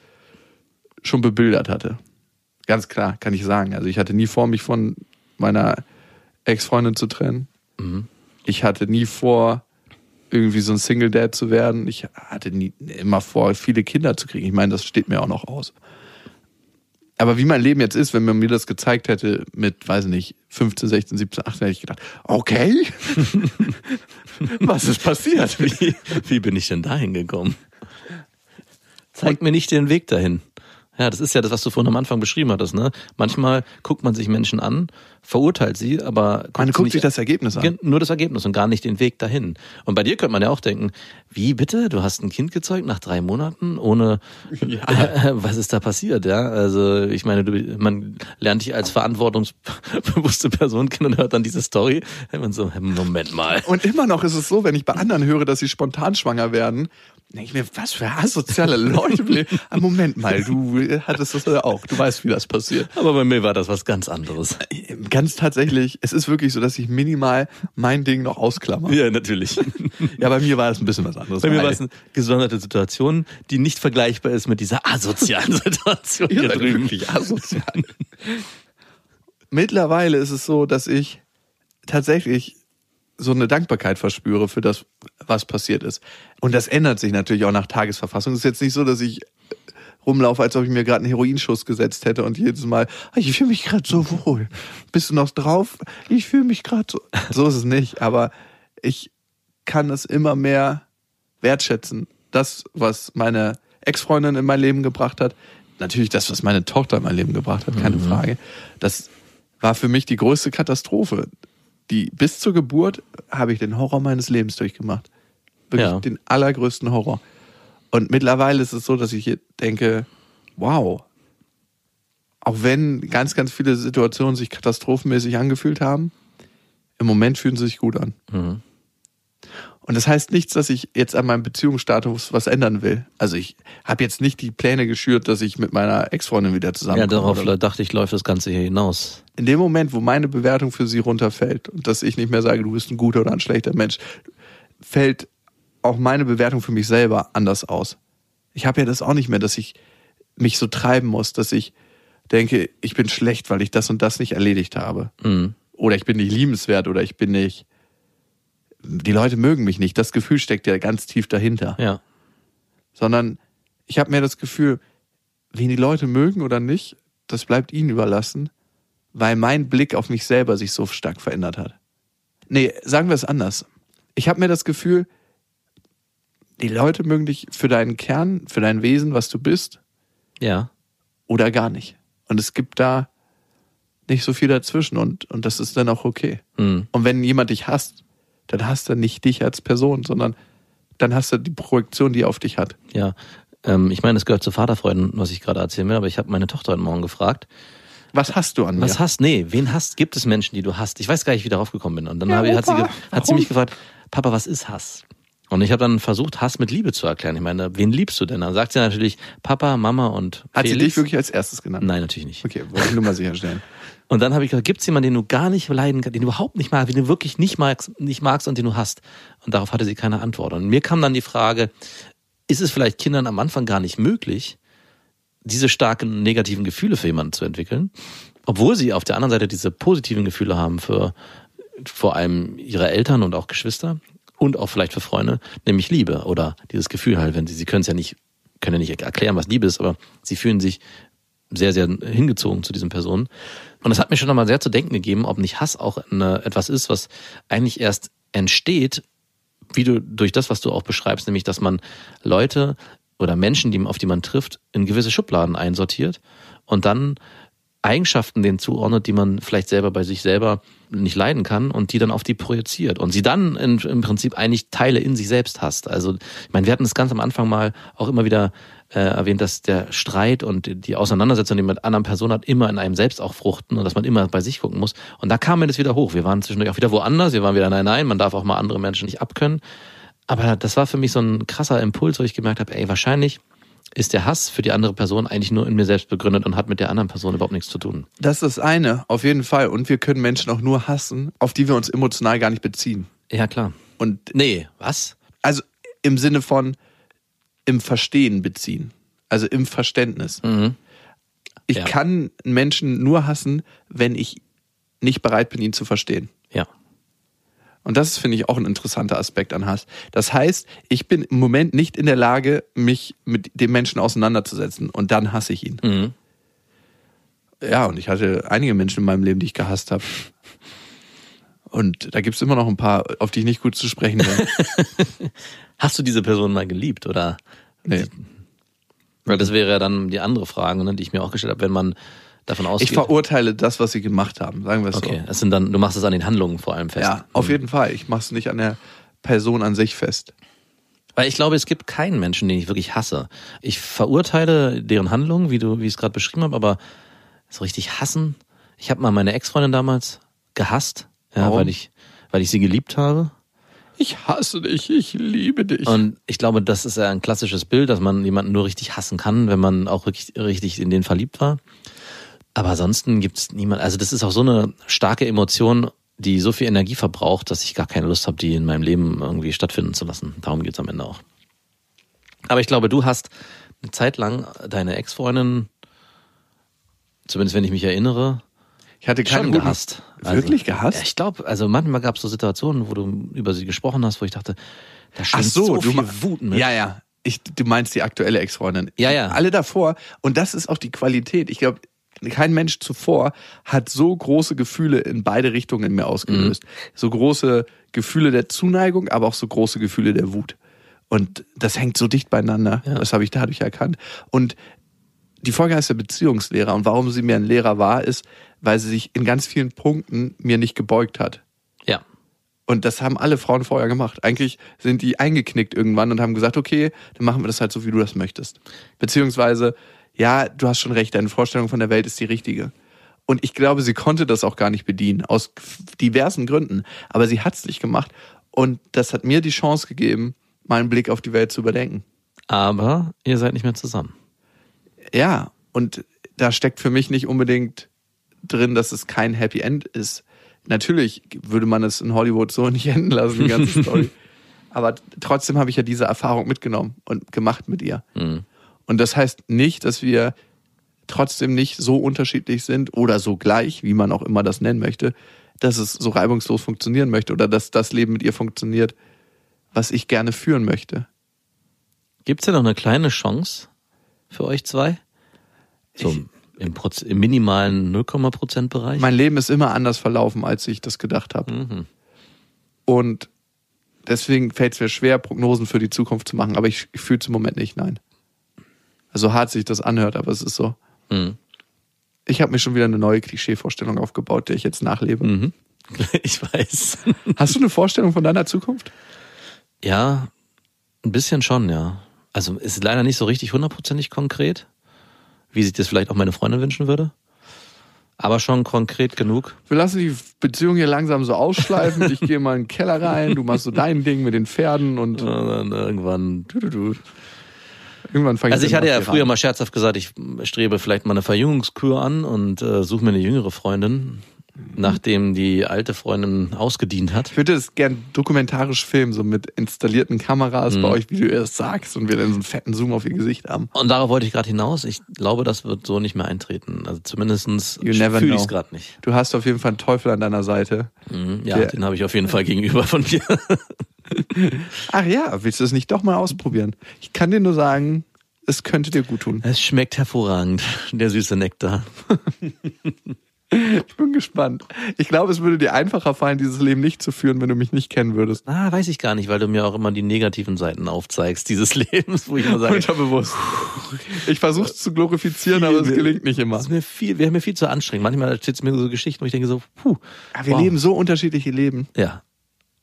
schon bebildert hatte. Ganz klar, kann ich sagen. Also ich hatte nie vor, mich von meiner Ex-Freundin zu trennen. Ich hatte nie vor, irgendwie so ein Single Dad zu werden. Ich hatte nie immer vor, viele Kinder zu kriegen. Ich meine, das steht mir auch noch aus. Aber wie mein Leben jetzt ist, wenn man mir das gezeigt hätte mit, weiß nicht, 15, 16, 17, 18, hätte ich gedacht, okay, was ist passiert? Wie, wie bin ich denn dahin gekommen? Zeig mir nicht den Weg dahin. Ja, das ist ja das, was du vorhin am Anfang beschrieben hattest. Ne? Manchmal guckt man sich Menschen an, verurteilt sie, aber guckt Man guckt nicht sich das Ergebnis an. Nur das Ergebnis und gar nicht den Weg dahin. Und bei dir könnte man ja auch denken, wie bitte? Du hast ein Kind gezeugt nach drei Monaten ohne was ist da passiert? Ja, also ich meine, du, man lernt dich als verantwortungsbewusste Person kennen und hört dann diese Story. Und man so, Moment mal. Und immer noch ist es so, wenn ich bei anderen höre, dass sie spontan schwanger werden, denke ich mir, was für asoziale Leute. Ah, Moment mal, du hattest das ja auch. Du weißt, wie das passiert. Aber bei mir war das was ganz anderes. Ganz tatsächlich, es ist wirklich so, dass ich minimal mein Ding noch ausklammer. Ja, natürlich. Ja, bei mir war es ein bisschen was anderes. Bei mir war es eine gesonderte Situation, die nicht vergleichbar ist mit dieser asozialen Situation Ihr hier seid drüben. wirklich asozial. Mittlerweile ist es so, dass ich tatsächlich so eine Dankbarkeit verspüre für das, was passiert ist. Und das ändert sich natürlich auch nach Tagesverfassung. Es ist jetzt nicht so, dass ich rumlaufe, als ob ich mir gerade einen Heroinschuss gesetzt hätte und jedes Mal, "Ah, ich fühle mich gerade so wohl. Bist du noch drauf? Ich fühle mich gerade so. So ist es nicht, aber ich kann es immer mehr wertschätzen. Das, was meine Ex-Freundin in mein Leben gebracht hat, natürlich das, was meine Tochter in mein Leben gebracht hat, keine Frage. Das war für mich die größte Katastrophe. Die bis zur Geburt habe ich den Horror meines Lebens durchgemacht. Wirklich Ja. den allergrößten Horror. Und mittlerweile ist es so, dass ich denke, wow, auch wenn ganz, ganz viele Situationen sich katastrophenmäßig angefühlt haben, im Moment fühlen sie sich gut an. Mhm. Und das heißt nichts, dass ich jetzt an meinem Beziehungsstatus was ändern will. Also ich habe jetzt nicht die Pläne geschürt, dass ich mit meiner Ex-Freundin wieder Ja, zusammenkomme. darauf oder- dachte ich, läuft das Ganze hier hinaus. in dem Moment, wo meine Bewertung für sie runterfällt und dass ich nicht mehr sage, du bist ein guter oder ein schlechter Mensch, fällt auch meine Bewertung für mich selber anders aus. Ich habe ja das auch nicht mehr, dass ich mich so treiben muss, dass ich denke, ich bin schlecht, weil ich das und das nicht erledigt habe. Mhm. Oder ich bin nicht liebenswert oder ich bin nicht. Die Leute mögen mich nicht. Das Gefühl steckt ja ganz tief dahinter. Ja. Sondern ich habe mehr das Gefühl, wen die Leute mögen oder nicht, das bleibt ihnen überlassen, weil mein Blick auf mich selber sich so stark verändert hat. Nee, sagen wir es anders. Ich habe mir das Gefühl, die Leute mögen dich für deinen Kern, für dein Wesen, was du bist, Ja. oder gar nicht. Und es gibt da nicht so viel dazwischen und, und das ist dann auch okay. Mhm. Und wenn jemand dich hasst, dann hasst er nicht dich als Person, sondern dann hast du die Projektion, die er auf dich hat. Ja. Ähm, ich meine, es gehört zu Vaterfreuden, was ich gerade erzählen will, aber ich habe meine Tochter heute Morgen gefragt, Was hast du an mir? was hast, nee, wen hast, gibt es Menschen, die du hast? Ich weiß gar nicht, wie ich darauf gekommen bin. Und dann habe, hat, sie, Opa, hat sie mich gefragt, Papa, was ist Hass? Und ich habe dann versucht, Hass mit Liebe zu erklären. Ich meine, wen liebst du denn? Dann sagt sie natürlich Papa, Mama und Hat Felix. sie dich wirklich als erstes genannt? Nein, natürlich nicht. Okay, wollte ich nur mal sicherstellen. Und dann habe ich gesagt, gibt es jemanden, den du gar nicht leiden kannst, den du überhaupt nicht magst, den du wirklich nicht magst, nicht magst und den du hast? Und darauf hatte sie keine Antwort. Und mir kam dann die Frage, ist es vielleicht Kindern am Anfang gar nicht möglich, diese starken negativen Gefühle für jemanden zu entwickeln, obwohl sie auf der anderen Seite diese positiven Gefühle haben für vor allem ihre Eltern und auch Geschwister und auch vielleicht für Freunde, nämlich Liebe oder dieses Gefühl halt, wenn sie, sie können es ja nicht können ja nicht erklären, was Liebe ist, aber sie fühlen sich sehr, sehr hingezogen zu diesen Personen. Und das hat mir schon nochmal sehr zu denken gegeben, ob nicht Hass auch eine, etwas ist, was eigentlich erst entsteht, wie du durch das, was du auch beschreibst, nämlich, dass man Leute oder Menschen, die, auf die man trifft, in gewisse Schubladen einsortiert und dann Eigenschaften denen zuordnet, die man vielleicht selber bei sich selber nicht leiden kann und die dann auf die projiziert und sie dann in, im Prinzip eigentlich Teile in sich selbst hast. Also ich meine, wir hatten es ganz am Anfang mal auch immer wieder äh, erwähnt, dass der Streit und die Auseinandersetzung, die man mit anderen Personen hat, immer in einem selbst auch fruchten und dass man immer bei sich gucken muss. Und da kam mir das wieder hoch. Wir waren zwischendurch auch wieder woanders, wir waren wieder nein, nein, man darf auch mal andere Menschen nicht abkönnen. Aber das war für mich so ein krasser Impuls, wo ich gemerkt habe, ey, wahrscheinlich ist der Hass für die andere Person eigentlich nur in mir selbst begründet und hat mit der anderen Person überhaupt nichts zu tun. Das ist das eine, auf jeden Fall. Und wir können Menschen auch nur hassen, auf die wir uns emotional gar nicht beziehen. Ja, klar. Und Nee, was? also im Sinne von im Verstehen beziehen. Also im Verständnis. Mhm. Ich Ja. kann Menschen nur hassen, wenn ich nicht bereit bin, ihn zu verstehen. Ja. Und das ist, finde ich, auch ein interessanter Aspekt an Hass. Das heißt, ich bin im Moment nicht in der Lage, mich mit dem Menschen auseinanderzusetzen und dann hasse ich ihn. Mhm. Ja, und ich hatte einige Menschen in meinem Leben, die ich gehasst habe. Und da gibt's immer noch ein paar, auf die ich nicht gut zu sprechen bin. Hast du diese Person mal geliebt oder? Nee. Weil das wäre ja dann die andere Frage, ne, die ich mir auch gestellt habe, wenn man davon ausgeht. Ich verurteile das, was sie gemacht haben, sagen wir es okay, so. es sind dann, du machst es an den Handlungen vor allem fest. Ja, auf jeden Fall. Ich mache es nicht an der Person an sich fest. Weil ich glaube, es gibt keinen Menschen, den ich wirklich hasse. Ich verurteile deren Handlungen, wie du, wie ich es gerade beschrieben habe, aber so richtig hassen. Ich habe mal meine Ex-Freundin damals gehasst, ja, Warum? weil ich, weil ich sie geliebt habe. Ich hasse dich, ich liebe dich. Und ich glaube, das ist ja ein klassisches Bild, dass man jemanden nur richtig hassen kann, wenn man auch wirklich richtig in den verliebt war. Aber ansonsten gibt's niemand. Also das ist auch so eine starke Emotion, die so viel Energie verbraucht, dass ich gar keine Lust habe, die in meinem Leben irgendwie stattfinden zu lassen. Darum geht's am Ende auch. Aber ich glaube, du hast eine Zeit lang deine Ex-Freundin, zumindest wenn ich mich erinnere, ich hatte keine schon gehasst. Wirklich gehasst? Ich glaube, also manchmal gab es so Situationen, wo du über sie gesprochen hast, wo ich dachte, da schwingt so, so, du viel Wut mit. Ja, ja. Ich, du meinst die aktuelle Ex-Freundin. Ja, ja. Alle davor. Und das ist auch die Qualität. Ich glaube, kein Mensch zuvor hat so große Gefühle in beide Richtungen in mir ausgelöst. Mhm. So große Gefühle der Zuneigung, aber auch so große Gefühle der Wut. Und das hängt so dicht beieinander. Ja. Das habe ich dadurch erkannt. Und die Folge heißt ja Beziehungslehrer. Und warum sie mir ein Lehrer war, ist, weil sie sich in ganz vielen Punkten mir nicht gebeugt hat. ja. Und das haben alle Frauen vorher gemacht. Eigentlich sind die eingeknickt irgendwann und haben gesagt, okay, dann machen wir das halt so, wie du das möchtest. Beziehungsweise, ja, du hast schon recht, deine Vorstellung von der Welt ist die richtige. Und ich glaube, sie konnte das auch gar nicht bedienen, aus diversen Gründen. Aber sie hat es nicht gemacht. Und das hat mir die Chance gegeben, meinen Blick auf die Welt zu überdenken. Aber ihr seid nicht mehr zusammen. Ja, und da steckt für mich nicht unbedingt drin, dass es kein Happy End ist. Natürlich würde man es in Hollywood so nicht enden lassen, die ganze Story. Aber trotzdem habe ich ja diese Erfahrung mitgenommen und gemacht mit ihr. Mhm. Und das heißt nicht, dass wir trotzdem nicht so unterschiedlich sind oder so gleich, wie man auch immer das nennen möchte, dass es so reibungslos funktionieren möchte oder dass das Leben mit ihr funktioniert, was ich gerne führen möchte. Gibt's denn noch eine kleine Chance für euch zwei? So im, Proz im minimalen 0,% Bereich? Mein Leben ist immer anders verlaufen, als ich das gedacht habe. Mhm. Und deswegen fällt es mir schwer, Prognosen für die Zukunft zu machen. Aber ich, ich fühle es im Moment nicht, nein. Also hart sich das anhört, aber es ist so. Mhm. Ich habe mir schon wieder eine neue Klischeevorstellung aufgebaut, der ich jetzt nachlebe. Mhm. Ich weiß. Hast du eine Vorstellung von deiner Zukunft? Ja, ein bisschen schon, ja. Also ist leider nicht so richtig hundertprozentig konkret, wie sich das vielleicht auch meine Freundin wünschen würde. Aber schon konkret genug. Wir lassen die Beziehung hier langsam so ausschleifen. Ich gehe mal in den Keller rein, du machst so dein Ding mit den Pferden und Und dann irgendwann. Du, du, du. Irgendwann fange Also ich hatte ja früher mal scherzhaft gesagt, ich strebe vielleicht mal eine Verjüngungskur an und äh, suche mir eine jüngere Freundin, nachdem die alte Freundin ausgedient hat. Ich würde das gern dokumentarisch filmen, so mit installierten Kameras Mhm. bei euch, wie du es sagst, und wir dann so einen fetten Zoom auf ihr Gesicht haben. Und darauf wollte ich gerade hinaus. Ich glaube, das wird so nicht mehr eintreten. Also zumindestens fühle ich es gerade nicht. Du hast auf jeden Fall einen Teufel an deiner Seite. Mhm, ja, Der- den habe ich auf jeden Fall gegenüber von dir. Ach ja, willst du es nicht doch mal ausprobieren? Ich kann dir nur sagen, es könnte dir gut tun. Es schmeckt hervorragend, der süße Nektar. Ich bin gespannt. Ich glaube, es würde dir einfacher fallen, dieses Leben nicht zu führen, wenn du mich nicht kennen würdest. Ah, weiß ich gar nicht, weil du mir auch immer die negativen Seiten aufzeigst dieses Lebens, wo ich immer sage, Unterbewusst. Ich versuche es zu glorifizieren, aber es gelingt nicht immer. ist mir viel, wäre mir viel zu anstrengend. Manchmal steht es mir so Geschichten, wo ich denke so, puh, Aber wir wow. leben so unterschiedliche Leben. Ja,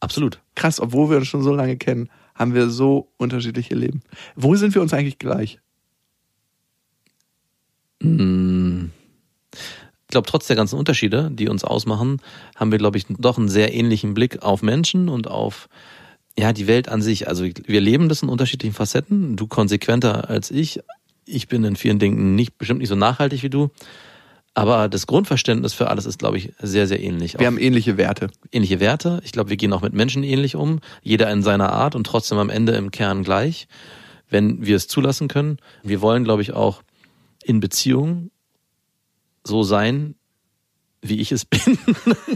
absolut. Krass, obwohl wir uns schon so lange kennen, haben wir so unterschiedliche Leben. Wo sind wir uns eigentlich gleich? Ich glaube, trotz der ganzen Unterschiede, die uns ausmachen, haben wir, glaube ich, doch einen sehr ähnlichen Blick auf Menschen und auf ja die Welt an sich. Also wir leben das in unterschiedlichen Facetten. Du konsequenter als ich. Ich bin in vielen Dingen nicht bestimmt nicht so nachhaltig wie du. Aber das Grundverständnis für alles ist, glaube ich, sehr, sehr ähnlich. Wir Auch haben ähnliche Werte. ähnliche Werte. Ich glaube, wir gehen auch mit Menschen ähnlich um. Jeder in seiner Art und trotzdem am Ende im Kern gleich, wenn wir es zulassen können. Wir wollen, glaube ich, auch in Beziehungen so sein, wie ich es bin.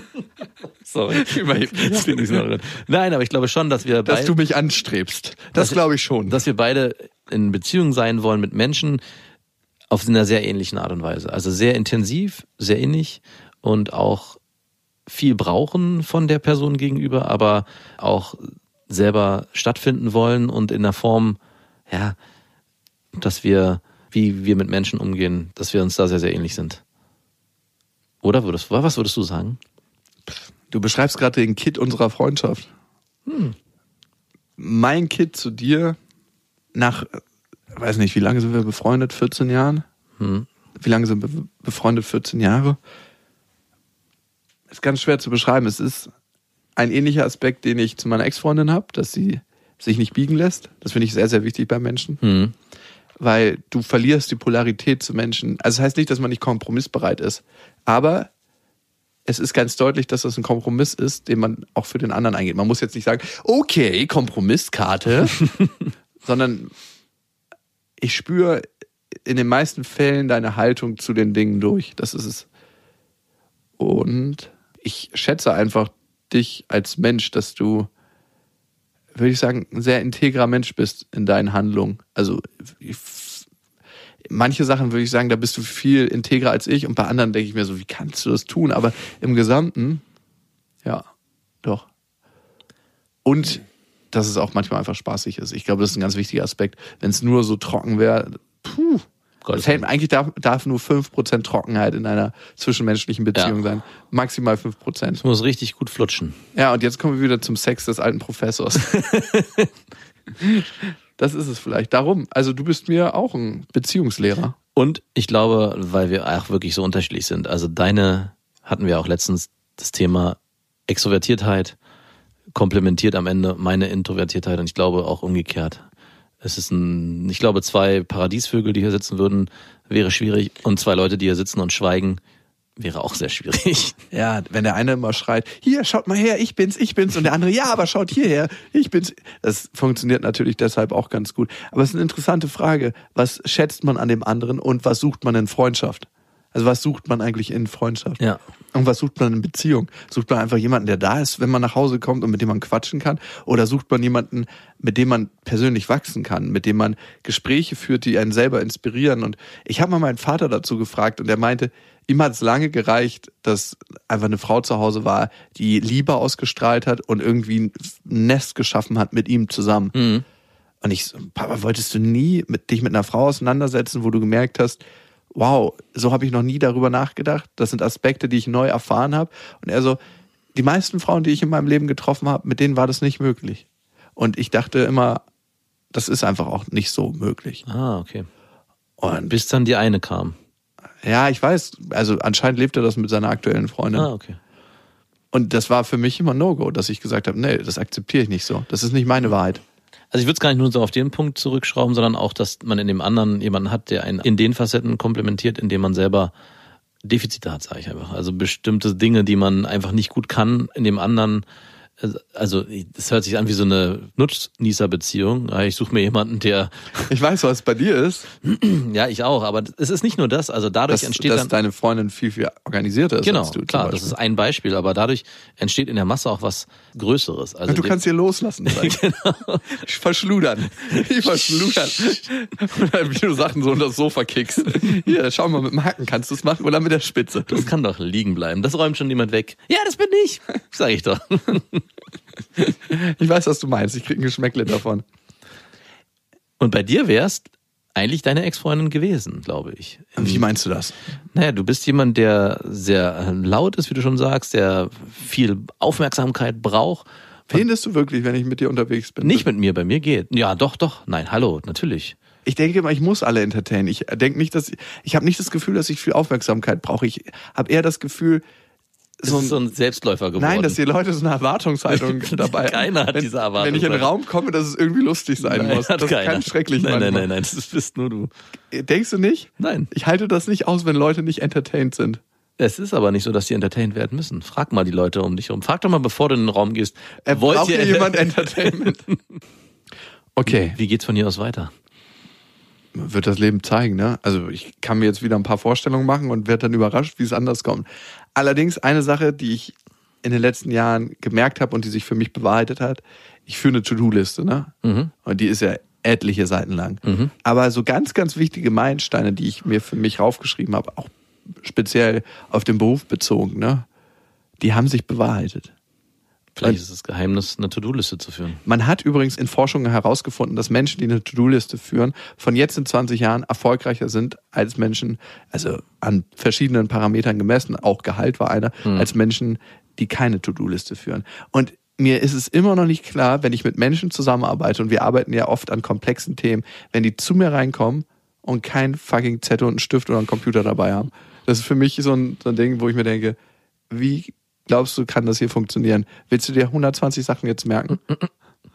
Sorry, klingt nicht so drin. Nein, aber ich glaube schon, dass wir Dass beide, du mich anstrebst. Das glaube ich schon. dass wir beide in Beziehung sein wollen mit Menschen auf einer sehr ähnlichen Art und Weise. Also sehr intensiv, sehr innig und auch viel brauchen von der Person gegenüber, aber auch selber stattfinden wollen und in der Form, ja, dass wir, wie wir mit Menschen umgehen, dass wir uns da sehr, sehr ähnlich sind. Oder würdest, was würdest du sagen? Du beschreibst gerade den Kit unserer Freundschaft. Mein Kit zu dir nach, weiß nicht, wie lange sind wir befreundet? 14 Jahren? Wie lange sind wir befreundet? 14 Jahre? Ist ganz schwer zu beschreiben. Es ist ein ähnlicher Aspekt, den ich zu meiner Ex-Freundin habe, dass sie sich nicht biegen lässt. Das finde ich sehr, sehr wichtig bei Menschen. Hm. Weil du verlierst die Polarität zu Menschen. Also das heißt nicht, dass man nicht kompromissbereit ist. Aber es ist ganz deutlich, dass das ein Kompromiss ist, den man auch für den anderen eingeht. Man muss jetzt nicht sagen, okay, Kompromisskarte, sondern ich spüre in den meisten Fällen deine Haltung zu den Dingen durch. Das ist es. Und ich schätze einfach dich als Mensch, dass du, würde ich sagen, ein sehr integrer Mensch bist in deinen Handlungen. Also ich, manche Sachen würde ich sagen, da bist du viel integrer als ich und bei anderen denke ich mir so, wie kannst du das tun? Aber im Gesamten, ja, doch. Und dass es auch manchmal einfach spaßig ist. Ich glaube, das ist ein ganz wichtiger Aspekt. Wenn es nur so trocken wäre, puh, das hält, eigentlich darf, darf nur 5% Trockenheit in einer zwischenmenschlichen Beziehung Ja. sein. Maximal 5%. Es muss richtig gut flutschen. Ja, und jetzt kommen wir wieder zum Sex des alten Professors. das ist es vielleicht. Darum, also du bist mir auch ein Beziehungslehrer. Und ich glaube, weil wir auch wirklich so unterschiedlich sind. Also deine hatten wir auch letztens das Thema Extrovertiertheit komplementiert am Ende meine Introvertiertheit und ich glaube auch umgekehrt. Es ist ein, ich glaube, zwei Paradiesvögel, die hier sitzen würden, wäre schwierig und zwei Leute, die hier sitzen und schweigen, wäre auch sehr schwierig. Ja, wenn der eine immer schreit, hier, schaut mal her, ich bin's, ich bin's, und der andere, ja, aber schaut hierher, ich bin's. Das funktioniert natürlich deshalb auch ganz gut. Aber es ist eine interessante Frage. Was schätzt man an dem anderen und was sucht man in Freundschaft? Also was sucht man eigentlich in Freundschaft? Ja. Und was sucht man in Beziehung? Sucht man einfach jemanden, der da ist, wenn man nach Hause kommt und mit dem man quatschen kann? Oder sucht man jemanden, mit dem man persönlich wachsen kann, mit dem man Gespräche führt, die einen selber inspirieren? Und ich habe mal meinen Vater dazu gefragt und er meinte, ihm hat es lange gereicht, dass einfach eine Frau zu Hause war, die Liebe ausgestrahlt hat und irgendwie ein Nest geschaffen hat mit ihm zusammen. Und ich so, Papa, wolltest du nie mit, dich mit einer Frau auseinandersetzen, wo du gemerkt hast, wow, so habe ich noch nie darüber nachgedacht. Das sind Aspekte, die ich neu erfahren habe. Und er so, die meisten Frauen, die ich in meinem Leben getroffen habe, mit denen war das nicht möglich. Und ich dachte immer, das ist einfach auch nicht so möglich. Ah, okay. Und Bis dann die eine kam. ja, ich weiß, also anscheinend lebt er das mit seiner aktuellen Freundin. Ah, okay. Und das war für mich immer No-Go, dass ich gesagt habe, nee, das akzeptiere ich nicht so. Das ist nicht meine Wahrheit. Also ich würde es gar nicht nur so auf den Punkt zurückschrauben, sondern auch, dass man in dem anderen jemanden hat, der einen in den Facetten komplementiert, in dem man selber Defizite hat, sage ich einfach. Also bestimmte Dinge, die man einfach nicht gut kann, in dem anderen Also- das hört sich an wie so eine Nutznießerbeziehung. Ich suche mir jemanden, der, Ich weiß, was bei dir ist, ja, ich auch, aber es ist nicht nur das. Also dadurch dass, entsteht dass dann. deine Freundin viel, viel organisierter ist Genau, als du. klar, das ist ein Beispiel, aber dadurch entsteht in der Masse auch was Größeres. Also du kannst hier loslassen. genau. Verschludern. Ich verschludern. Wie du Sachen so unter das Sofa kickst. Hier, schau mal, mit dem Hacken kannst du es machen oder mit der Spitze. das kann doch liegen bleiben. Das räumt schon niemand weg. Ja, das bin ich. Sag ich doch. Ich weiß, was du meinst. Ich krieg ein Geschmäckle davon. Und bei dir wär's eigentlich deine Ex-Freundin gewesen, glaube ich. Wie meinst du das? Naja, du bist jemand, der sehr laut ist, wie du schon sagst, der viel Aufmerksamkeit braucht. Findest du wirklich, wenn ich mit dir unterwegs bin? Nicht mit mir, bei mir geht. Ja, doch, doch. Nein, hallo, natürlich. Ich denke immer, ich muss alle entertainen. Ich denke nicht, dass ich habe nicht das Gefühl, dass ich viel Aufmerksamkeit brauche. Ich habe eher das Gefühl, so ist so ein, ein Selbstläufer geworden. nein, dass die Leute so eine Erwartungshaltung dabei haben. Keiner hat wenn, diese Wenn ich in den. Raum komme, dass es irgendwie lustig sein Nein, muss. Das keiner. kann schrecklich Nein, nein, manchmal. nein, nein, das bist nur du. Denkst du nicht? Nein. Ich halte das nicht aus, wenn Leute nicht entertained sind. Es ist aber nicht so, dass die entertained werden müssen. Frag mal die Leute um dich herum. Frag doch mal, bevor du in den Raum gehst. Er wollt braucht ihr jemand Entertainment. Okay, Wie geht's von hier aus weiter? Wird das Leben zeigen, ne? Also ich kann mir jetzt wieder ein paar Vorstellungen machen und werde dann überrascht, wie es anders kommt. Allerdings eine Sache, die ich in den letzten Jahren gemerkt habe und die sich für mich bewahrheitet hat, ich führe eine To-Do-Liste, ne? Und die ist ja etliche Seiten lang. Aber so ganz, ganz wichtige Meilensteine, die ich mir für mich raufgeschrieben habe, auch speziell auf den Beruf bezogen, ne? Die haben sich bewahrheitet. Vielleicht ist das Geheimnis, eine To-Do-Liste zu führen. Man hat übrigens in Forschungen herausgefunden, dass Menschen, die eine To-Do-Liste führen, von jetzt in 20 Jahren erfolgreicher sind als Menschen, also an verschiedenen Parametern gemessen, auch Gehalt war einer, als Menschen, die keine To-Do-Liste führen. Und mir ist es immer noch nicht klar, wenn ich mit Menschen zusammenarbeite, und wir arbeiten ja oft an komplexen Themen, wenn die zu mir reinkommen und kein fucking Zettel und einen Stift oder einen Computer dabei haben. Das ist für mich so ein, so ein Ding, wo ich mir denke, wie glaubst du, kann das hier funktionieren? Willst du dir 120 Sachen jetzt merken?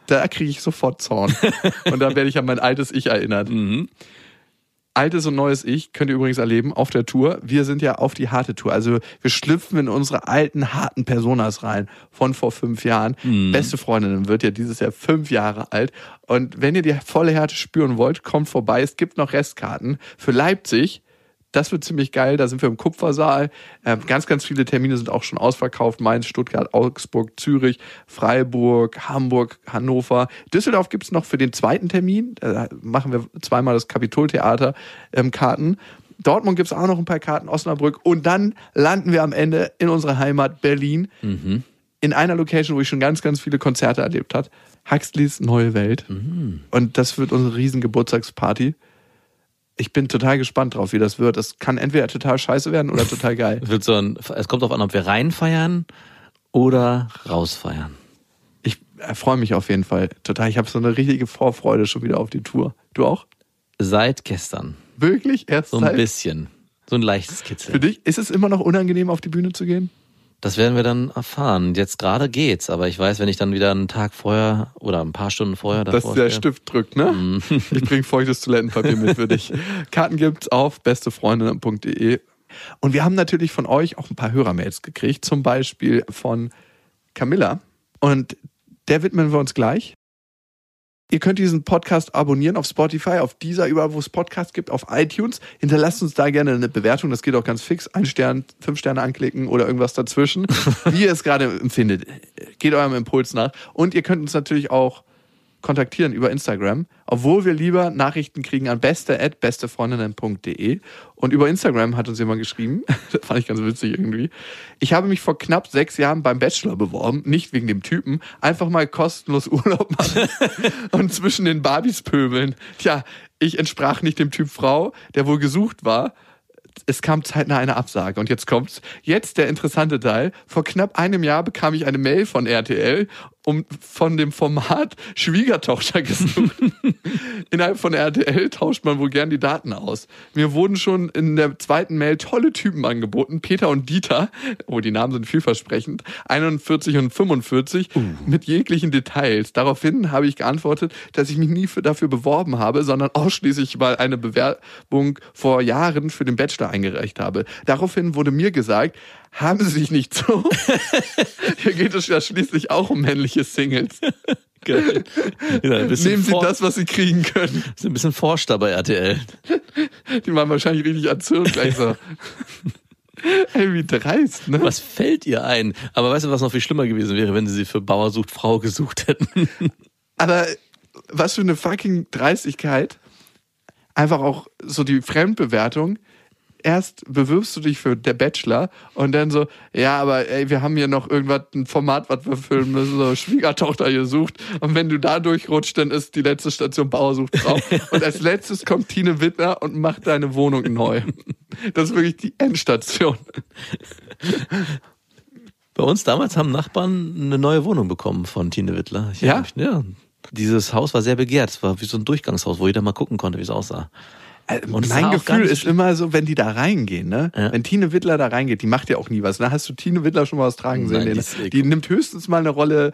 Da kriege ich sofort Zorn. Und da werde ich an mein altes Ich erinnert. Altes und neues Ich könnt ihr übrigens erleben auf der Tour. Wir sind ja auf die harte Tour. Also wir schlüpfen in unsere alten, harten Personas rein von vor fünf Jahren. Beste Freundin wird ja dieses Jahr fünf Jahre alt. Und wenn ihr die volle Härte spüren wollt, kommt vorbei. Es gibt noch Restkarten für Leipzig. Das wird ziemlich geil. Da sind wir im Kupfersaal. Ähm, ganz, ganz viele Termine sind auch schon ausverkauft. Mainz, Stuttgart, Augsburg, Zürich, Freiburg, Hamburg, Hannover. Düsseldorf gibt's noch für den zweiten Termin. Da machen wir zweimal das Kapitoltheater ähm, Karten. Dortmund gibt's auch noch ein paar Karten, Osnabrück. Und dann landen wir am Ende in unserer Heimat Berlin. In einer Location, wo ich schon ganz, ganz viele Konzerte erlebt habe. Huxleys Neue Welt. Und das wird unsere riesen Geburtstagsparty. Ich bin total gespannt drauf, wie das wird. Das kann entweder total scheiße werden oder total geil. Wird so ein, es kommt darauf an, ob wir reinfeiern oder rausfeiern. Ich äh, freue mich auf jeden Fall total. Ich habe so eine richtige Vorfreude schon wieder auf die Tour. Du auch? Seit gestern. Wirklich? Erst So ein seit- bisschen. So ein leichtes Für Kitzeln. dich ist es immer noch unangenehm, auf die Bühne zu gehen? Das werden wir dann erfahren. Jetzt gerade geht's, aber ich weiß, wenn ich dann wieder einen Tag vorher oder ein paar Stunden vorher Dass der stehe- Stift drückt, ne? Ich bringe feuchtes Toilettenpapier mit für dich. Karten gibt's auf bestefreundinnen.de. Und wir haben natürlich von euch auch ein paar Hörermails gekriegt, zum Beispiel von Camilla. Und der widmen wir uns gleich. Ihr könnt diesen Podcast abonnieren auf Spotify, auf dieser, überall, wo es Podcasts gibt, auf iTunes. Hinterlasst uns da gerne eine Bewertung, das geht auch ganz fix. Ein Stern, fünf Sterne anklicken oder irgendwas dazwischen. Wie ihr es gerade empfindet. Geht eurem Impuls nach. Und ihr könnt uns natürlich auch kontaktieren über Instagram, obwohl wir lieber Nachrichten kriegen an beste@bestefreundinnen.de und über Instagram hat uns jemand geschrieben, das fand ich ganz witzig irgendwie. Ich habe mich vor knapp sechs Jahren beim Bachelor beworben, nicht wegen dem Typen, einfach mal kostenlos Urlaub machen und zwischen den Barbies pöbeln. Tja, ich entsprach nicht dem Typ Frau, der wohl gesucht war. Es kam zeitnah eine Absage und jetzt kommt's. Jetzt der interessante Teil. Vor knapp einem Jahr bekam ich eine Mail von RTL um von dem Format Schwiegertochter gesucht. Innerhalb von RTL tauscht man wohl gern die Daten aus. Mir wurden schon in der zweiten Mail tolle Typen angeboten. Peter und Dieter, oh, die Namen sind vielversprechend, 41 und 45, mit jeglichen Details. Daraufhin habe ich geantwortet, dass ich mich nie für, dafür beworben habe, sondern ausschließlich mal eine Bewerbung vor Jahren für den Bachelor eingereicht habe. Daraufhin wurde mir gesagt, haben Sie sich nicht so? Hier geht es ja schließlich auch um männliche Singles. Geil. Ja, ein bisschen Nehmen Sie das, was Sie kriegen können. Ist ein bisschen forscht da bei RTL. Die waren wahrscheinlich richtig erzürnt gleich so. Ey, wie dreist, ne? Was fällt ihr ein? Aber weißt du, was noch viel schlimmer gewesen wäre, wenn sie sie für Bauer sucht Frau gesucht hätten? Aber was für eine fucking Dreistigkeit. Einfach auch so die Fremdbewertung. Erst bewirbst du dich für der Bachelor und dann so, ja, aber ey, wir haben hier noch irgendwas, ein Format, was wir filmen müssen, so Schwiegertochter gesucht. Und wenn du da durchrutscht, dann ist die letzte Station Bauer sucht Frau. Und als letztes kommt Tine Wittner und macht deine Wohnung neu. Das ist wirklich die Endstation. Bei uns damals haben Nachbarn eine neue Wohnung bekommen von Tine Wittler. Ich Ja? Mich, ja. Dieses Haus war sehr begehrt. Es war wie so ein Durchgangshaus, wo jeder mal gucken konnte, wie es aussah. Und es mein Gefühl ist immer so, wenn die da reingehen, ne? Ja. Wenn Tine Wittler da reingeht, die macht ja auch nie was. Da hast du Tine Wittler schon mal was tragen sehen. Nein, die die nimmt höchstens mal eine Rolle.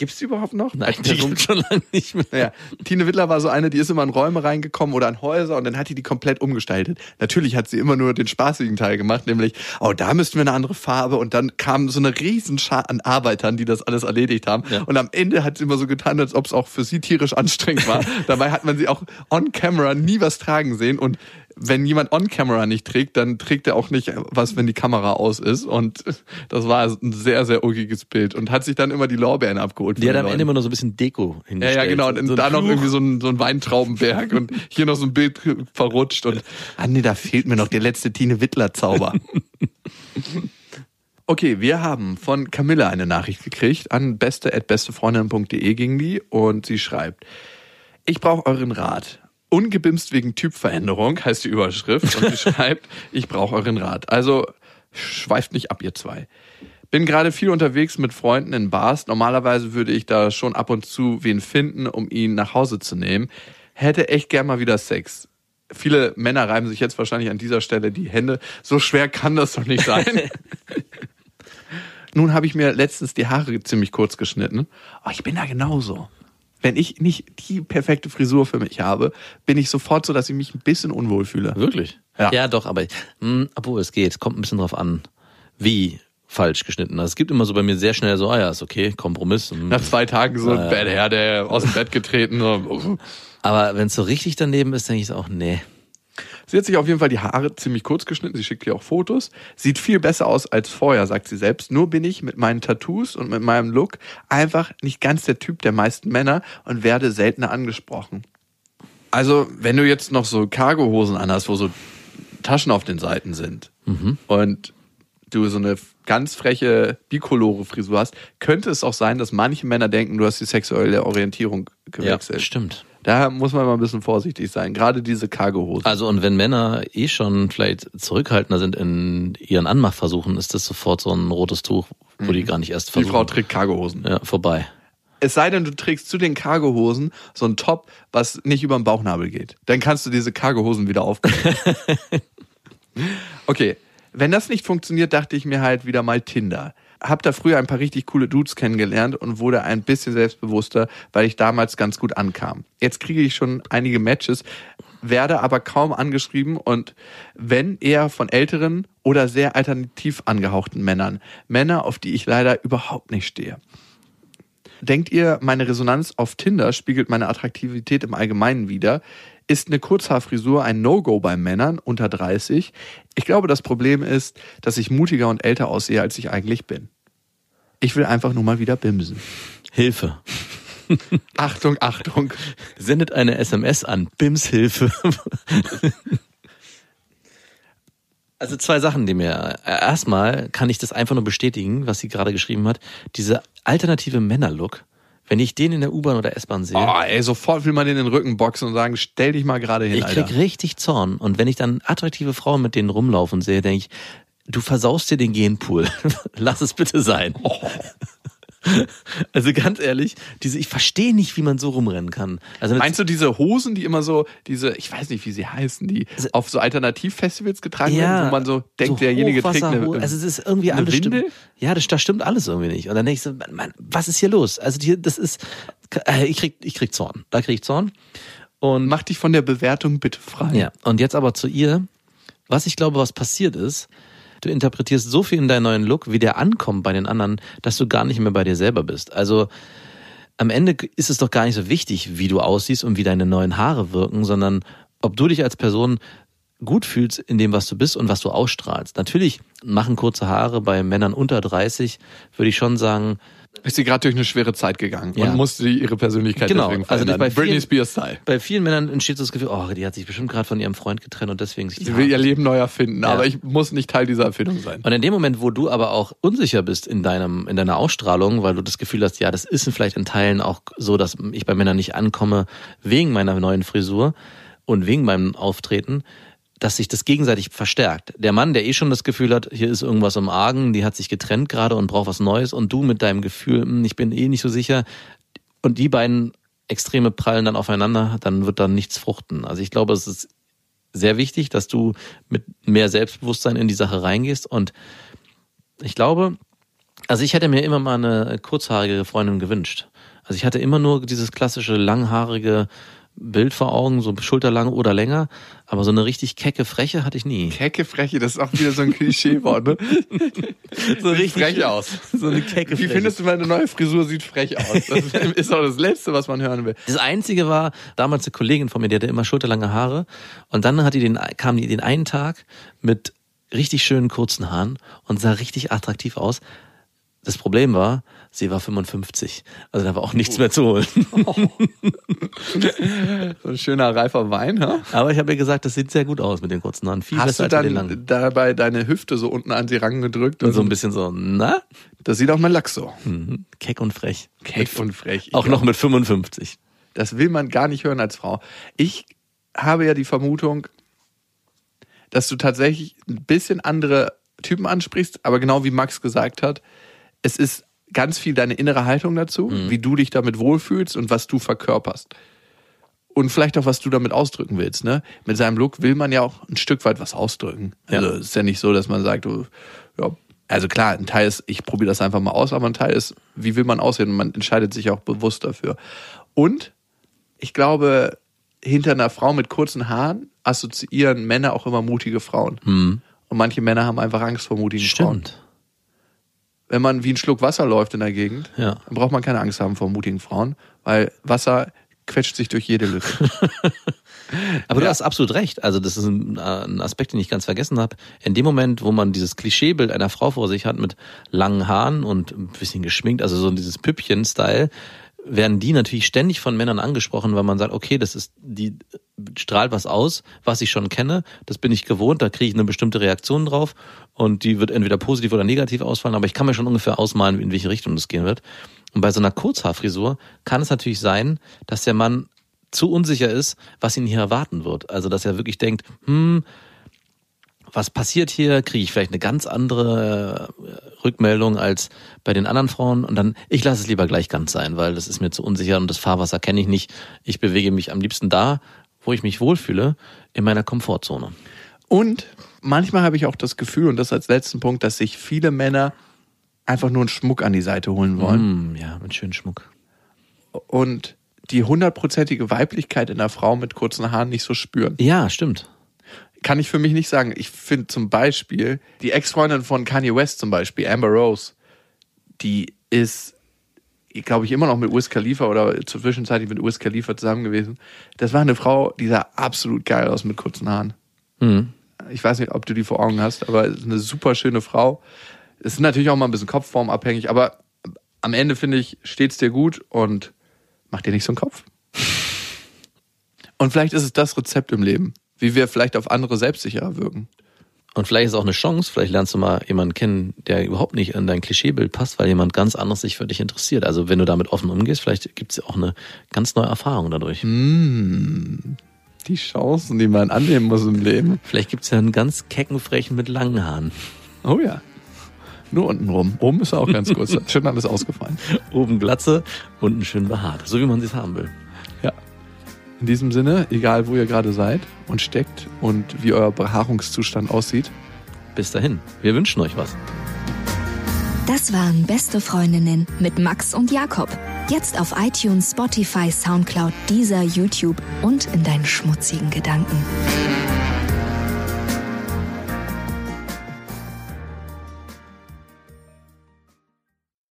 Gibt's die überhaupt noch? Nein, die gibt schon lange nicht mehr. Ja, Tine Wittler war so eine, die ist immer in Räume reingekommen oder in Häuser und dann hat die die komplett umgestaltet. Natürlich hat sie immer nur den spaßigen Teil gemacht, nämlich, oh, da müssten wir eine andere Farbe und dann kam so eine Riesenschar an Arbeitern, die das alles erledigt haben. Ja. Und am Ende hat sie immer so getan, als ob es auch für sie tierisch anstrengend war. Dabei hat man sie auch on camera nie was tragen sehen und wenn jemand on camera nicht trägt, dann trägt er auch nicht was, wenn die Kamera aus ist. Und das war ein sehr, sehr ulkiges Bild und hat sich dann immer die Lorbeeren abgeholt. Die hat am. Ende immer nur so ein bisschen Deko Ja, hingestellt. ja, genau. Und So da noch irgendwie so ein, so ein Weintraubenberg und hier noch so ein Bild verrutscht und, ah nee, da fehlt mir noch der letzte Tine Wittler-Zauber. Okay, wir haben von Camilla eine Nachricht gekriegt an beste.bestefreundin.de ging die und sie schreibt, ich brauche euren Rat. Ungebimst wegen Typveränderung heißt die Überschrift und sie schreibt, ich brauche euren Rat. Also schweift nicht ab, ihr zwei. Bin gerade viel unterwegs mit Freunden in Bars. Normalerweise würde ich da schon ab und zu wen finden, um ihn nach Hause zu nehmen. Hätte echt gern mal wieder Sex. Viele Männer reiben sich jetzt wahrscheinlich an dieser Stelle die Hände. So schwer kann das doch nicht sein. Nun habe ich mir letztens die Haare ziemlich kurz geschnitten. Oh, ich bin da genauso. Wenn ich nicht die perfekte Frisur für mich habe, bin ich sofort so, dass ich mich ein bisschen unwohl fühle. Wirklich? Ja. doch, aber mh, obwohl es geht, kommt ein bisschen drauf an, wie falsch geschnitten. Also es gibt immer so bei mir sehr schnell so, ah ja, ist okay, Kompromiss. Nach zwei Tagen so Ja, ein ja. Bad Hair, der aus dem Bett getreten. So. Aber wenn es so richtig daneben ist, denke ich so auch, nee. Sie hat sich auf jeden Fall die Haare ziemlich kurz geschnitten. Sie schickt hier auch Fotos. Sieht viel besser aus als vorher, sagt sie selbst. Nur bin ich mit meinen Tattoos und mit meinem Look einfach nicht ganz der Typ der meisten Männer und werde seltener angesprochen. Also, wenn du jetzt noch so Cargohosen anhast, wo so Taschen auf den Seiten sind und du so eine ganz freche bikolore Frisur hast, könnte es auch sein, dass manche Männer denken, du hast die sexuelle Orientierung gewechselt. stimmt. Da muss man mal ein bisschen vorsichtig sein. Gerade diese Cargohosen. Also und wenn Männer eh schon vielleicht zurückhaltender sind in ihren Anmachversuchen, ist das sofort so ein rotes Tuch, wo die gar nicht erst Die versuchen. Frau trägt Cargohosen. ja, vorbei. Es sei denn, du trägst zu den Cargohosen so ein Top, was nicht über den Bauchnabel geht. Dann kannst du diese Cargohosen wieder aufbauen. okay, wenn das nicht funktioniert, dachte ich mir halt wieder mal Tinder. Hab da früher ein paar richtig coole Dudes kennengelernt und wurde ein bisschen selbstbewusster, weil ich damals ganz gut ankam. Jetzt kriege ich schon einige Matches, werde aber kaum angeschrieben und wenn eher von älteren oder sehr alternativ angehauchten Männern. Männer, auf die ich leider überhaupt nicht stehe. Denkt ihr, meine Resonanz auf Tinder spiegelt meine Attraktivität im Allgemeinen wider? Ist eine Kurzhaarfrisur ein No-Go bei Männern unter 30? Ich glaube, das Problem ist, dass ich mutiger und älter aussehe, als ich eigentlich bin. Ich will einfach nur mal wieder bimsen. Hilfe. Achtung, Achtung. Sendet eine SMS an Bims Hilfe. Also zwei Sachen, die mir äh, erstmal kann ich das einfach nur bestätigen, was sie gerade geschrieben hat. Diese alternative Männerlook, wenn ich den in der U-Bahn oder S-Bahn sehe, Oh, ey, sofort will man den in den Rücken boxen und sagen, stell dich mal gerade hin, ich krieg Alter. richtig Zorn. Und wenn ich dann attraktive Frauen mit denen rumlaufen sehe, denke ich, du versaust dir den Genpool. Lass es bitte sein. Also ganz ehrlich, diese, ich verstehe nicht, wie man so rumrennen kann. Also Meinst du diese Hosen, die immer so, diese, ich weiß nicht, wie sie heißen, die auf so Alternativfestivals getragen werden, wo man so denkt, derjenige trägt eine, Also es ist irgendwie alles Windel? stimmt. Ja, das, das stimmt alles irgendwie nicht. Und dann denke ich so, Mann, was ist hier los? Also die, das ist, äh, ich krieg, ich krieg Zorn. Da krieg ich Zorn. Und Mach dich von der Bewertung bitte frei. ja, und jetzt aber zu ihr. Was ich glaube, was passiert ist, du interpretierst so viel in deinen neuen Look, wie der ankommt bei den anderen, dass du gar nicht mehr bei dir selber bist. Also am Ende ist es doch gar nicht so wichtig, wie du aussiehst und wie deine neuen Haare wirken, sondern ob du dich als Person gut fühlst in dem, was du bist und was du ausstrahlst. Natürlich machen kurze Haare bei Männern unter 30, würde ich schon sagen, Ist sie gerade durch eine schwere Zeit gegangen Ja. und musste ihre Persönlichkeit Genau, deswegen also verändern. bei vielen- Britney Spears Style. bei vielen Männern entsteht so das Gefühl, oh, die hat sich bestimmt gerade von ihrem Freund getrennt und deswegen sich die Sie will ihr Leben neu erfinden, Ja. aber ich muss nicht Teil dieser Erfindung sein. Und in dem Moment, wo du aber auch unsicher bist in deinem, in deiner Ausstrahlung, weil du das Gefühl hast, ja, das ist vielleicht in Teilen auch so, dass ich bei Männern nicht ankomme wegen meiner neuen Frisur und wegen meinem Auftreten, dass sich das gegenseitig verstärkt. Der Mann, der eh schon das Gefühl hat, hier ist irgendwas im Argen, die hat sich getrennt gerade und braucht was Neues und du mit deinem Gefühl, hm, ich bin eh nicht so sicher und die beiden Extreme prallen dann aufeinander, dann wird dann nichts fruchten. Also ich glaube, es ist sehr wichtig, dass du mit mehr Selbstbewusstsein in die Sache reingehst und ich glaube, also ich hätte mir immer mal eine kurzhaarige Freundin gewünscht. Also ich hatte immer nur dieses klassische langhaarige Bild vor Augen, so schulterlang oder länger, aber so eine richtig kecke Freche hatte ich nie. Kecke Freche, das ist auch wieder so ein Klischeewort, ne? So Sieht frech aus. So eine kecke Wie Freche. findest du meine neue Frisur? Sieht frech aus. Das ist auch das Letzte, was man hören will. Das Einzige war, damals eine Kollegin von mir, die hatte immer schulterlange Haare und dann hat die den, kam die den einen Tag mit richtig schönen kurzen Haaren und sah richtig attraktiv aus. Das Problem war, sie war 55. Also da war auch nichts mehr zu holen. So ein schöner reifer Wein, ha? Aber ich habe ihr gesagt, das sieht sehr gut aus mit den kurzen Haaren. Viel Hast besser du als dann dabei deine Hüfte so unten an sie rangedrückt? Und so ein bisschen so, na? Das sieht auch mein Lachs so. Mhm. Keck und frech. Keck und frech. Auch noch mit 55. Das will man gar nicht hören als Frau. Ich habe ja die Vermutung, dass du tatsächlich ein bisschen andere Typen ansprichst, aber genau wie Max gesagt hat, es ist ganz viel deine innere Haltung dazu, wie du dich damit wohlfühlst und was du verkörperst. Und vielleicht auch, was du damit ausdrücken willst. Ne? Mit seinem Look will man ja auch ein Stück weit was ausdrücken. Also Ja. es ist ja nicht so, dass man sagt, ja, also klar, ein Teil ist, ich probiere das einfach mal aus, aber ein Teil ist, wie will man aussehen? Und man entscheidet sich auch bewusst dafür. Und ich glaube, hinter einer Frau mit kurzen Haaren assoziieren Männer auch immer mutige Frauen. Und manche Männer haben einfach Angst vor mutigen Frauen. Wenn man wie ein Schluck Wasser läuft in der Gegend, Ja. dann braucht man keine Angst haben vor mutigen Frauen, weil Wasser quetscht sich durch jede Lücke. Aber du Ja. hast absolut recht. Also das ist ein, ein Aspekt, den ich ganz vergessen habe. In dem Moment, wo man dieses Klischeebild einer Frau vor sich hat mit langen Haaren und ein bisschen geschminkt, also so dieses Püppchen-Style, werden die natürlich ständig von Männern angesprochen, weil man sagt, okay, das ist, die strahlt was aus, was ich schon kenne, das bin ich gewohnt, da kriege ich eine bestimmte Reaktion drauf und die wird entweder positiv oder negativ ausfallen, aber ich kann mir schon ungefähr ausmalen, in welche Richtung das gehen wird. Und bei so einer Kurzhaarfrisur kann es natürlich sein, dass der Mann zu unsicher ist, was ihn hier erwarten wird. Also dass er wirklich denkt, hm, was passiert hier? Kriege ich vielleicht eine ganz andere äh, Rückmeldung als bei den anderen Frauen? Und dann, ich lasse es lieber gleich ganz sein, weil das ist mir zu unsicher und das Fahrwasser kenne ich nicht. Ich bewege mich am liebsten da, wo ich mich wohlfühle, in meiner Komfortzone. Und manchmal habe ich auch das Gefühl, und das als letzten Punkt, dass sich viele Männer einfach nur einen Schmuck an die Seite holen wollen Hm, ja, mit schönem Schmuck. und die hundertprozentige Weiblichkeit in der Frau mit kurzen Haaren nicht so spüren. Ja, stimmt. Kann ich für mich nicht sagen. Ich finde zum Beispiel, die Ex-Freundin von Kanye West zum Beispiel, Amber Rose, die ist, glaube ich, immer noch mit Wiz Khalifa oder zur Zwischenzeit mit Wiz Khalifa zusammen gewesen. Das war eine Frau, die sah absolut geil aus mit kurzen Haaren. Hm. Ich weiß nicht, ob du die vor Augen hast, aber ist eine super schöne Frau. Es ist natürlich auch mal ein bisschen kopfformabhängig, aber am Ende finde ich, steht's dir gut und mach dir nicht so einen Kopf. Und vielleicht ist es das Rezept im Leben, wie wir vielleicht auf andere selbstsicherer wirken. Und vielleicht ist auch eine Chance, vielleicht lernst du mal jemanden kennen, der überhaupt nicht in dein Klischeebild passt, weil jemand ganz anderes sich für dich interessiert. Also wenn du damit offen umgehst, vielleicht gibt es ja auch eine ganz neue Erfahrung dadurch. Die Chancen, die man annehmen muss im Leben. Vielleicht gibt es ja einen ganz kecken Frechen mit langen Haaren. Oh ja. Nur unten rum. Oben ist er auch ganz kurz. Hat Schön alles ausgefallen. Oben Glatze, unten schön behaart. So wie man es haben will. In diesem Sinne, egal wo ihr gerade seid und steckt und wie euer Behaarungszustand aussieht, Bis dahin. Wir wünschen euch was. Das waren Beste Freundinnen mit Max und Jakob. Jetzt auf iTunes, Spotify, Soundcloud, Deezer, YouTube und in deinen schmutzigen Gedanken.